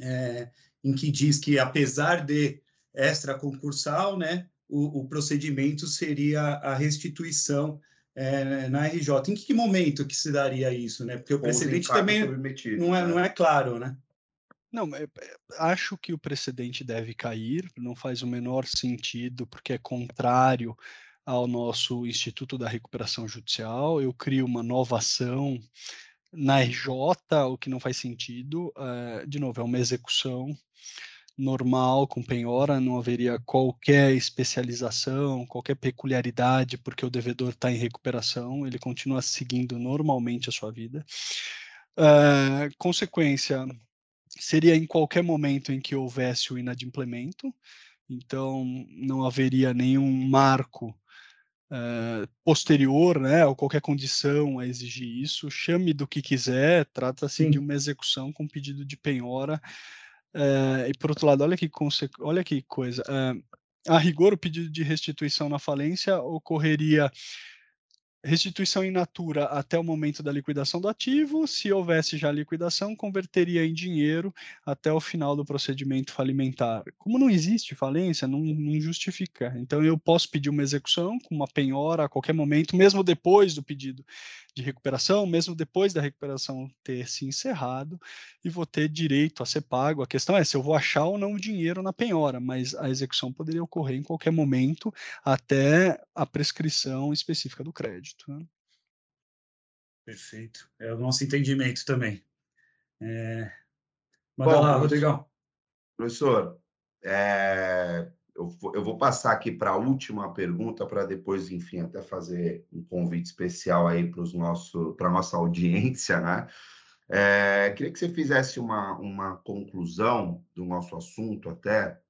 é, em que diz que, apesar de extraconcursal, né, o, o procedimento seria a restituição é, na RJ. Em que momento que se daria isso, né? Porque o precedente também não é, né? não é claro, né? Não, é, é, acho que o precedente deve cair, não faz o menor sentido, porque é contrário ao nosso Instituto da Recuperação Judicial. Eu crio uma nova ação na RJ, o que não faz sentido. Uh, de novo, é uma execução normal com penhora, não haveria qualquer especialização, qualquer peculiaridade, porque o devedor está em recuperação, ele continua seguindo normalmente a sua vida. Uh, consequência seria em qualquer momento em que houvesse o inadimplemento, então não haveria nenhum marco uh, posterior, né, ou qualquer condição a exigir isso. Chame do que quiser, trata-se de uma execução com pedido de penhora é, e por outro lado, olha que, olha que coisa. É, a rigor, o pedido de restituição na falência ocorreria restituição in natura até o momento da liquidação do ativo. Se houvesse já liquidação, converteria em dinheiro até o final do procedimento falimentar. Como não existe falência, não, não justifica. Então, eu posso pedir uma execução com uma penhora a qualquer momento, mesmo depois do pedido de recuperação, mesmo depois da recuperação ter se encerrado, e vou ter direito a ser pago. A questão é se eu vou achar ou não o dinheiro na penhora, mas a execução poderia ocorrer em qualquer momento até a prescrição específica do crédito. Né? Perfeito. É o nosso entendimento também. É... Manda Bom, lá, Rodrigão. Professor, é, eu, eu vou passar aqui para a última pergunta, para depois, enfim, até fazer um convite especial aí para a nossa audiência, né? É, queria que você fizesse uma, uma conclusão do nosso assunto até,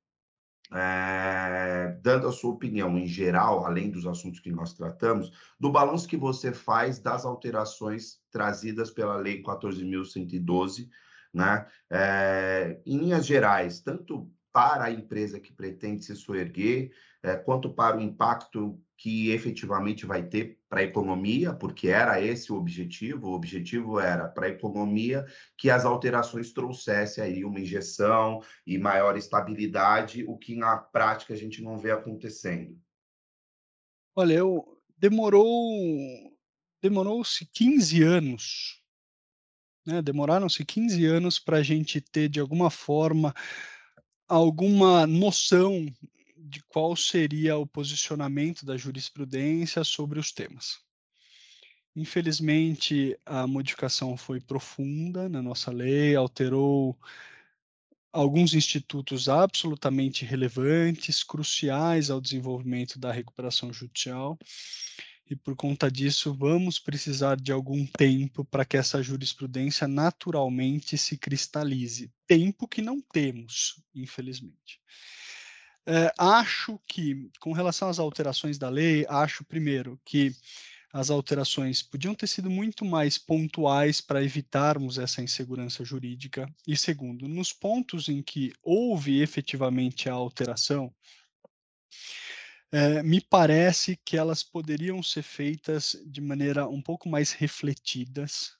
é, dando a sua opinião em geral, além dos assuntos que nós tratamos, do balanço que você faz das alterações trazidas pela Lei 14.112, né? É, em linhas gerais, tanto para a empresa que pretende se soerguer, é, quanto para o impacto que efetivamente vai ter para a economia, porque era esse o objetivo. O objetivo era para a economia que as alterações trouxessem aí uma injeção e maior estabilidade, o que na prática a gente não vê acontecendo. Olha, eu demorou demorou-se 15 anos, né? Demoraram-se 15 anos para a gente ter de alguma forma alguma noção de qual seria o posicionamento da jurisprudência sobre os temas. Infelizmente, a modificação foi profunda na nossa lei, alterou alguns institutos absolutamente relevantes, cruciais ao desenvolvimento da recuperação judicial, e por conta disso vamos precisar de algum tempo para que essa jurisprudência naturalmente se cristalize. Tempo que não temos, infelizmente. É, acho que, com relação às alterações da lei, acho, primeiro, que as alterações podiam ter sido muito mais pontuais para evitarmos essa insegurança jurídica. E segundo, nos pontos em que houve efetivamente a alteração, é, me parece que elas poderiam ser feitas de maneira um pouco mais refletidas,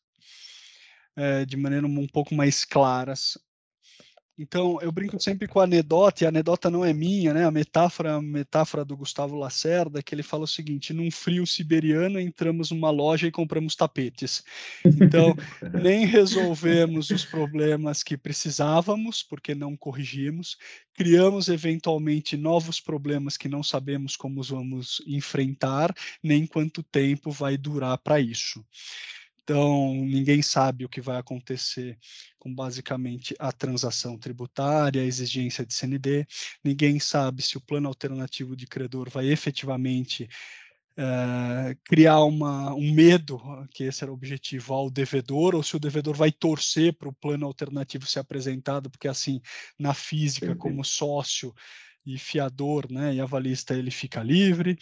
é, de maneira um pouco mais claras, então, eu brinco sempre com a anedota, e a anedota não é minha, né? A metáfora, a metáfora do Gustavo Lacerda, que ele fala o seguinte: num frio siberiano, entramos numa loja e compramos tapetes. Então, nem resolvemos os problemas que precisávamos, porque não corrigimos, criamos eventualmente novos problemas que não sabemos como vamos enfrentar, nem quanto tempo vai durar para isso. Então, ninguém sabe o que vai acontecer com basicamente a transação tributária, a exigência de CND, ninguém sabe se o plano alternativo de credor vai efetivamente uh, criar uma, um medo, que esse era o objetivo, ao devedor, ou se o devedor vai torcer para o plano alternativo ser apresentado, porque assim, na física, como sócio, e fiador, né, e avalista ele fica livre.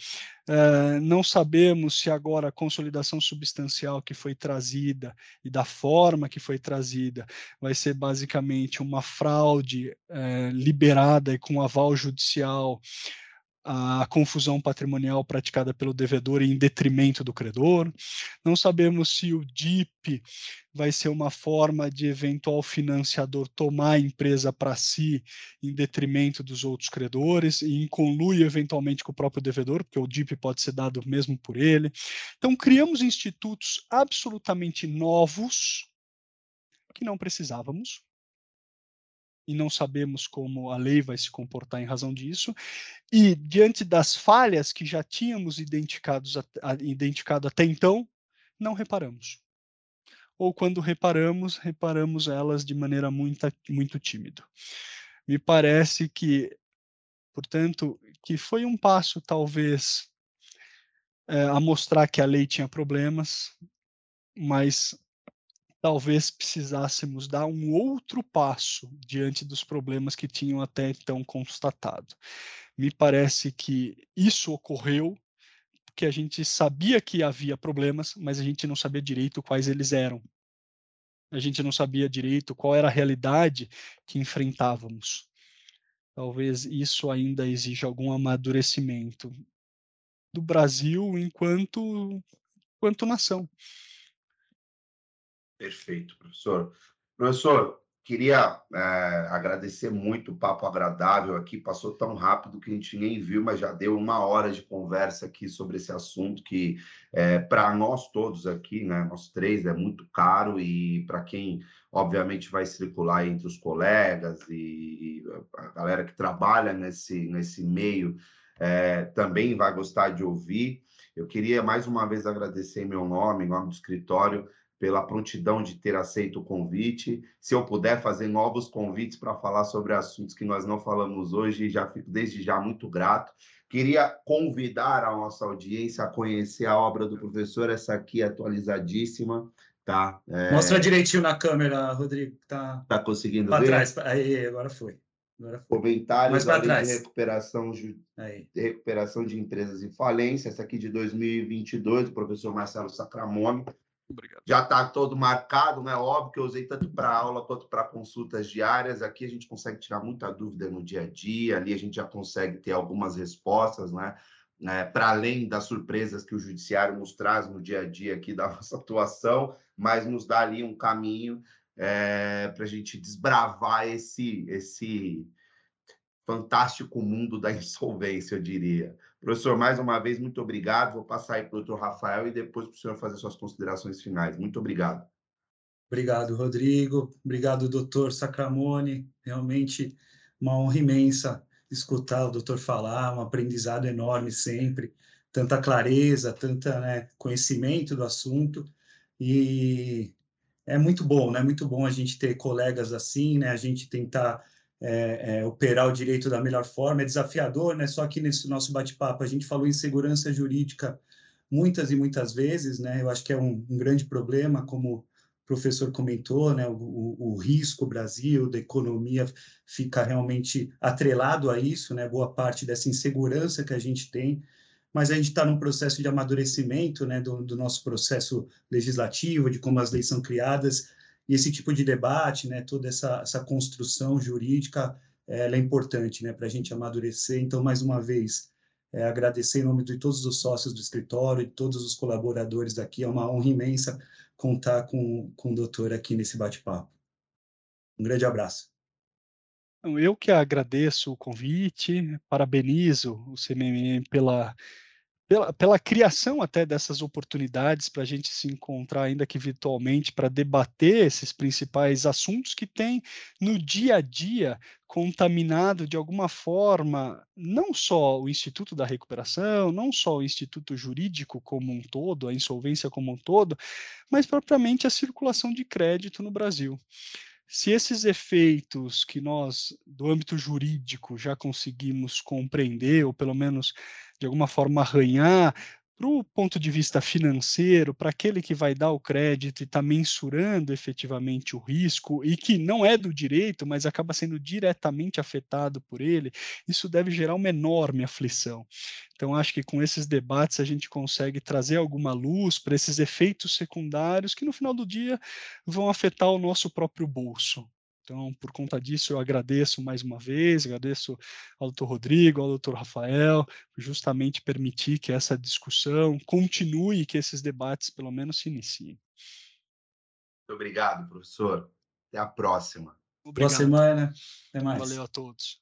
Uh, não sabemos se agora a consolidação substancial que foi trazida e da forma que foi trazida vai ser basicamente uma fraude uh, liberada e com aval judicial a confusão patrimonial praticada pelo devedor em detrimento do credor. Não sabemos se o DIP vai ser uma forma de eventual financiador tomar a empresa para si em detrimento dos outros credores e em conluio eventualmente com o próprio devedor, porque o DIP pode ser dado mesmo por ele. Então, criamos institutos absolutamente novos que não precisávamos, e não sabemos como a lei vai se comportar em razão disso, e diante das falhas que já tínhamos identificados, identificado até então, não reparamos. Ou quando reparamos, reparamos elas de maneira muito, muito tímida. Me parece que, portanto, que foi um passo talvez é, a mostrar que a lei tinha problemas, mas talvez precisássemos dar um outro passo diante dos problemas que tinham até então constatado. Me parece que isso ocorreu porque a gente sabia que havia problemas, mas a gente não sabia direito quais eles eram. A gente não sabia direito qual era a realidade que enfrentávamos. Talvez isso ainda exija algum amadurecimento do Brasil enquanto, enquanto nação. Perfeito, professor. Professor, queria é, agradecer muito o papo agradável aqui. Passou tão rápido que a gente nem viu, mas já deu uma hora de conversa aqui sobre esse assunto que, é, para nós todos aqui, né, nós três, é muito caro e para quem, obviamente, vai circular entre os colegas e, a galera que trabalha nesse, nesse meio é, também vai gostar de ouvir. Eu queria mais uma vez agradecer em meu nome, em nome do escritório, pela prontidão de ter aceito o convite. Se eu puder fazer novos convites para falar sobre assuntos que nós não falamos hoje, já fico desde já muito grato. Queria convidar a nossa audiência a conhecer a obra do professor, essa aqui é atualizadíssima, tá? É... Mostra direitinho na câmera, Rodrigo. Tá, tá conseguindo pra ver? trás. Aí, agora foi. Comentários além trás. de recuperação, de recuperação de empresas em falência. Essa aqui de 2022, o professor Marcelo Sacramone. Obrigado. Já está todo marcado, né? Óbvio que eu usei tanto para aula quanto para consultas diárias. Aqui a gente consegue tirar muita dúvida no dia a dia, ali a gente já consegue ter algumas respostas, né? né, para além das surpresas que o judiciário nos traz no dia a dia aqui da nossa atuação, mas nos dá ali um caminho é, para a gente desbravar esse, esse fantástico mundo da insolvência, eu diria. Professor, mais uma vez, muito obrigado. Vou passar aí para o doutor Rafael e depois para o senhor fazer suas considerações finais. Muito obrigado. Obrigado, Rodrigo. Obrigado, doutor Sacramone. Realmente uma honra imensa escutar o doutor falar, um aprendizado enorme sempre, tanta clareza, tanta né, conhecimento do assunto e é muito bom, né? Muito bom a gente ter colegas assim, né? A gente tentar é, é, operar o direito da melhor forma. É desafiador, né? Só que nesse nosso bate-papo a gente falou em segurança jurídica muitas e muitas vezes, né? Eu acho que é um, um grande problema, como professor comentou, né, o, o, risco Brasil da economia fica realmente atrelado a isso, né, boa parte dessa insegurança que a gente tem, mas a gente está num processo de amadurecimento, né, do, do, nosso processo legislativo, de como as leis são criadas, e esse tipo de debate, né, toda essa, essa construção jurídica, ela é importante, né, para a gente amadurecer. Então, mais uma vez, é, agradecer em nome de todos os sócios do escritório e todos os colaboradores daqui, é uma honra imensa contar com, com o doutor aqui nesse bate-papo. Um grande abraço. Eu que agradeço o convite, parabenizo o CMM pela, pela, pela criação até dessas oportunidades para a gente se encontrar, ainda que virtualmente, para debater esses principais assuntos que tem no dia a dia contaminado de alguma forma não só o Instituto da Recuperação, não só o Instituto Jurídico como um todo, a insolvência como um todo, mas propriamente a circulação de crédito no Brasil. Se esses efeitos que nós, do âmbito jurídico, já conseguimos compreender, ou pelo menos de alguma forma arranhar, para o ponto de vista financeiro, para aquele que vai dar o crédito e está mensurando efetivamente o risco e que não é do direito, mas acaba sendo diretamente afetado por ele, isso deve gerar uma enorme aflição. Então, acho que com esses debates a gente consegue trazer alguma luz para esses efeitos secundários que, no final do dia, vão afetar o nosso próprio bolso. Então, por conta disso, eu agradeço mais uma vez, agradeço ao doutor Rodrigo, ao doutor Rafael, por justamente permitir que essa discussão continue, que esses debates, pelo menos, se iniciem. Muito obrigado, professor. Até a próxima. Obrigado. Boa semana. Até mais. Valeu a todos.